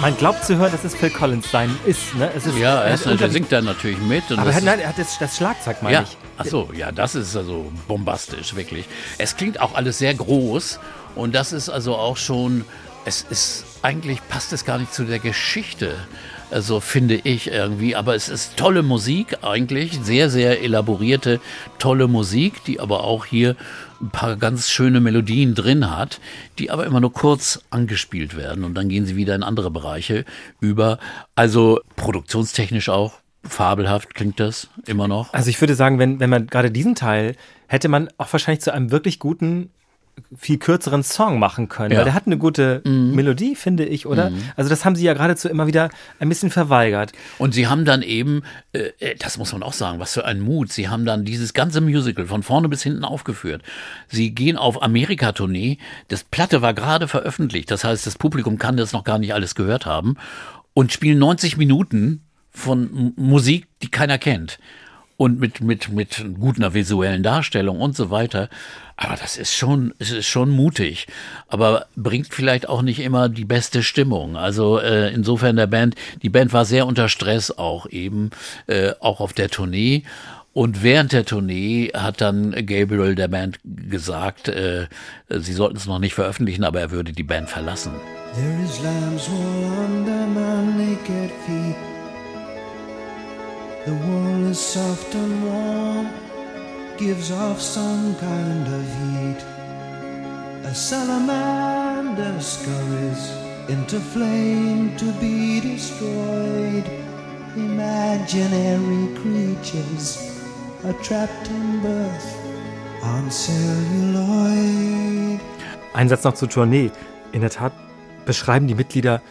Man, glaubt zu hören, dass es Phil Collins sein ist. Ne? Es ist Ja, er er, ist, der unter- singt dann natürlich mit. Und Aber er nein, er hat das, das Schlagzeug, meine Ja, ich. ach so, ja, das ist also bombastisch, wirklich. Es klingt auch alles sehr groß und das ist also auch schon, es ist, eigentlich passt es gar nicht zu der Geschichte, also finde ich irgendwie, aber es ist tolle Musik eigentlich, sehr, sehr elaborierte, tolle Musik, die aber auch hier ein paar ganz schöne Melodien drin hat, die aber immer nur kurz angespielt werden und dann gehen sie wieder in andere Bereiche über. Also produktionstechnisch auch fabelhaft klingt das immer noch. Also ich würde sagen, wenn, wenn man gerade diesen Teil, hätte man auch wahrscheinlich zu einem wirklich guten, viel kürzeren Song machen können. Ja. Weil der hat eine gute Melodie, finde ich, oder? Also das haben sie ja geradezu immer wieder ein bisschen verweigert. Und sie haben dann eben, äh, das muss man auch sagen, was für ein Mut, sie haben dann dieses ganze Musical von vorne bis hinten aufgeführt. Sie gehen auf Amerika-Tournee, das Platte war gerade veröffentlicht, das heißt, das Publikum kann das noch gar nicht alles gehört haben und spielen 90 Minuten von Musik, die keiner kennt. Und mit, mit, mit guter visuellen Darstellung und so weiter. Aber das ist schon, es ist schon mutig. Aber bringt vielleicht auch nicht immer die beste Stimmung. Also äh, insofern der Band, die Band war sehr unter Stress auch eben, äh, auch auf der Tournee. Und während der Tournee hat dann Gabriel der Band gesagt, äh, sie sollten es noch nicht veröffentlichen, aber er würde die Band verlassen. There is lamb's wool under my naked feet. The wool is soft and warm. gives off some kind of heat. A salamander scurries into flame to be destroyed. Imaginary creatures are trapped in birth on celluloid. Ein Satz noch zur Tournee. In der Tat beschreiben die Mitglieder,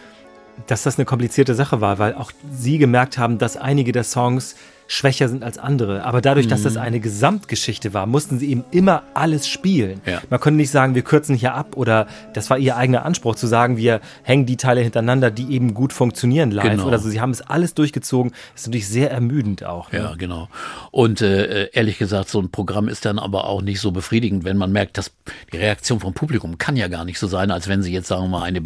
dass das eine komplizierte Sache war, weil auch sie gemerkt haben, dass einige der Songs schwächer sind als andere. Aber dadurch, dass das Mhm. eine Gesamtgeschichte war, mussten sie eben immer alles spielen. Ja. Man konnte nicht sagen, wir kürzen hier ab oder das war ihr eigener Anspruch zu sagen, wir hängen die Teile hintereinander, die eben gut funktionieren live Genau. oder so. Sie haben es alles durchgezogen. Das ist natürlich sehr ermüdend auch. ne? Ja, genau. Und äh, ehrlich gesagt, so ein Programm ist dann aber auch nicht so befriedigend, wenn man merkt, dass die Reaktion vom Publikum kann ja gar nicht so sein, als wenn sie jetzt, sagen wir mal, eine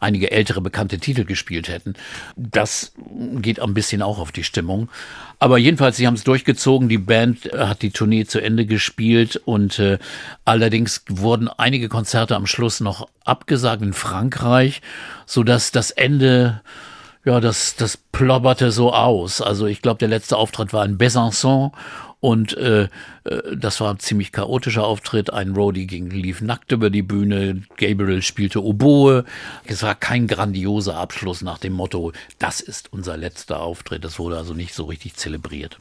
einige ältere bekannte Titel gespielt hätten. Das geht ein bisschen auch auf die Stimmung. Aber jedenfalls, sie haben es durchgezogen. Die Band äh, hat die Tournee zu Ende gespielt und äh, allerdings wurden einige Konzerte am Schluss noch abgesagt in Frankreich, so dass das Ende ja, das, das plopperte so aus. Also ich glaube, der letzte Auftritt war in Besançon und äh, äh, das war ein ziemlich chaotischer Auftritt. Ein Roadie ging, lief nackt über die Bühne, Gabriel spielte Oboe. Es war kein grandioser Abschluss nach dem Motto, das ist unser letzter Auftritt. Das wurde also nicht so richtig zelebriert.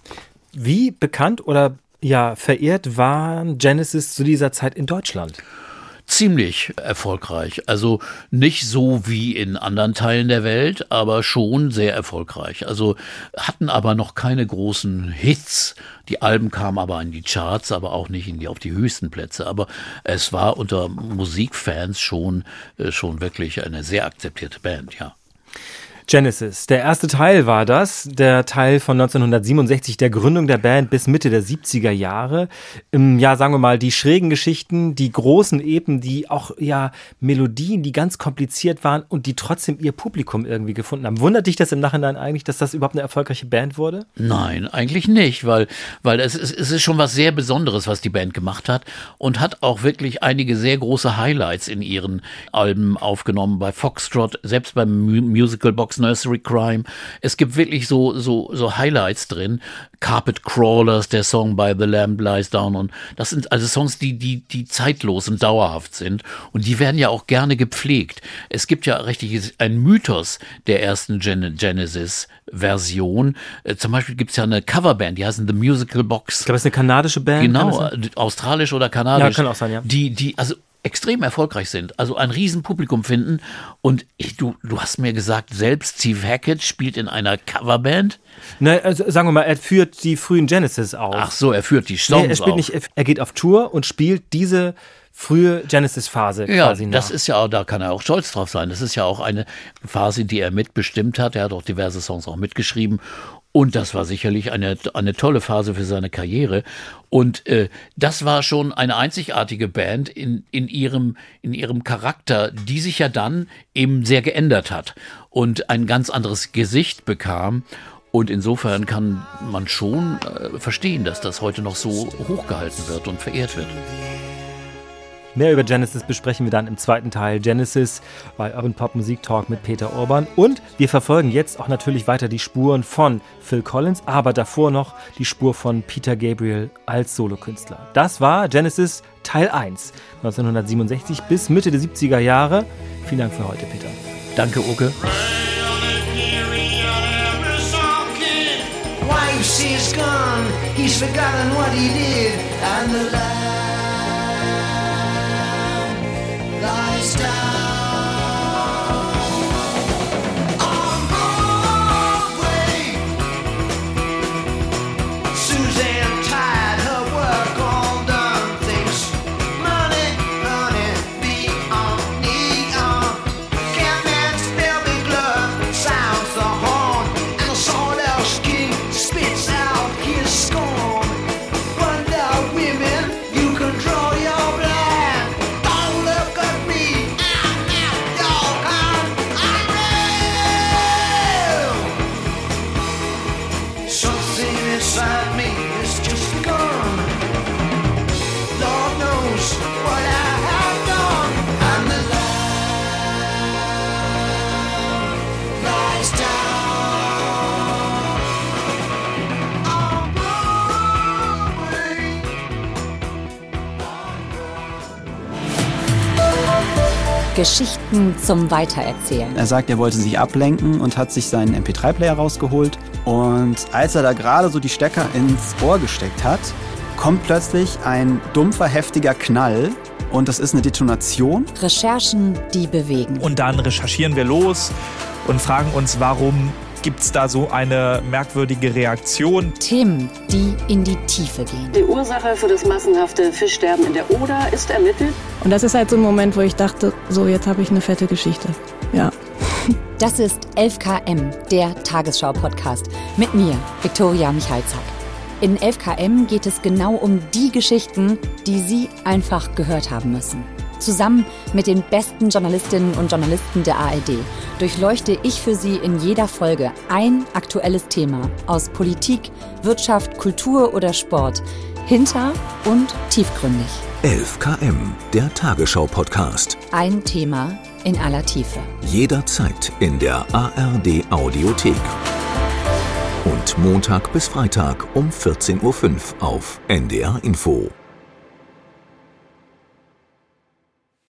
Wie bekannt oder ja verehrt waren Genesis zu dieser Zeit in Deutschland? Ziemlich erfolgreich. Also nicht so wie in anderen Teilen der Welt, aber schon sehr erfolgreich. Also hatten aber noch keine großen Hits. Die Alben kamen aber in die Charts, aber auch nicht in die, auf die höchsten Plätze. Aber es war unter Musikfans schon, äh, schon wirklich eine sehr akzeptierte Band, ja. Genesis. Der erste Teil war das, der Teil von 1967, der Gründung der Band bis Mitte der 70er Jahre. Ja, sagen wir mal, die schrägen Geschichten, die großen Epen, die auch, ja, Melodien, die ganz kompliziert waren und die trotzdem ihr Publikum irgendwie gefunden haben. Wundert dich das im Nachhinein eigentlich, dass das überhaupt eine erfolgreiche Band wurde? Nein, eigentlich nicht, weil, weil es, ist, es ist schon was sehr Besonderes, was die Band gemacht hat und hat auch wirklich einige sehr große Highlights in ihren Alben aufgenommen, bei Foxtrot, selbst beim Mu Musical Box Nursery Crime. Es gibt wirklich so, so, so Highlights drin. Carpet Crawlers, der Song by The Lamb Lies Down und das sind also Songs, die, die, die zeitlos und dauerhaft sind und die werden ja auch gerne gepflegt. Es gibt ja richtig ein Mythos der ersten Gen Genesis Version. Äh, zum Beispiel gibt es ja eine Coverband, die heißen The Musical Box. Ich glaube, es ist eine kanadische Band. Genau, australisch oder kanadisch. Ja, kann auch sein, ja. Die, die, also extrem erfolgreich sind, also ein Riesenpublikum finden. Und ich, du, du hast mir gesagt, selbst Steve Hackett spielt in einer Coverband. Ne, also, sagen wir mal, er führt die frühen Genesis auf. Ach so, er führt die Songs nee, er spielt auf. nicht, er geht auf Tour und spielt diese frühe Genesis-Phase Ja, quasi nach. das ist ja auch, da kann er auch stolz drauf sein. Das ist ja auch eine Phase, die er mitbestimmt hat. Er hat auch diverse Songs auch mitgeschrieben. Und das war sicherlich eine, eine tolle Phase für seine Karriere. Und äh, das war schon eine einzigartige Band in, in, ihrem, in ihrem Charakter, die sich ja dann eben sehr geändert hat und ein ganz anderes Gesicht bekam. Und insofern kann man schon äh, verstehen, dass das heute noch so hochgehalten wird und verehrt wird. Mehr über Genesis besprechen wir dann im zweiten Teil Genesis bei Urban Pop Musik Talk mit Peter Urban. Und wir verfolgen jetzt auch natürlich weiter die Spuren von Phil Collins, aber davor noch die Spur von Peter Gabriel als Solokünstler. Das war Genesis Teil 1, 1967 bis Mitte der 70er Jahre. Vielen Dank für heute, Peter. Danke, Uke. Wife she's gone, he's forgotten what he did, and the lamb lies Geschichten zum Weitererzählen. Er sagt, er wollte sich ablenken und hat sich seinen MP3-Player rausgeholt. Und als er da gerade so die Stecker ins Ohr gesteckt hat, kommt plötzlich ein dumpfer, heftiger Knall. Und das ist eine Detonation. Recherchen, die bewegen. Und dann recherchieren wir los und fragen uns, warum gibt es da so eine merkwürdige Reaktion. Themen, die in die Tiefe gehen. Die Ursache für das massenhafte Fischsterben in der Oder ist ermittelt. Und das ist halt so ein Moment, wo ich dachte, so jetzt habe ich eine fette Geschichte. Ja. Das ist 11KM, der Tagesschau-Podcast. Mit mir, Viktoria Michalzack. In 11KM geht es genau um die Geschichten, die Sie einfach gehört haben müssen. Zusammen mit den besten Journalistinnen und Journalisten der ARD durchleuchte ich für Sie in jeder Folge ein aktuelles Thema aus Politik, Wirtschaft, Kultur oder Sport. Hinter und tiefgründig. 11 km, der Tagesschau-Podcast. Ein Thema in aller Tiefe. Jederzeit in der ARD Audiothek. Und Montag bis Freitag um 14.05 Uhr auf NDR Info.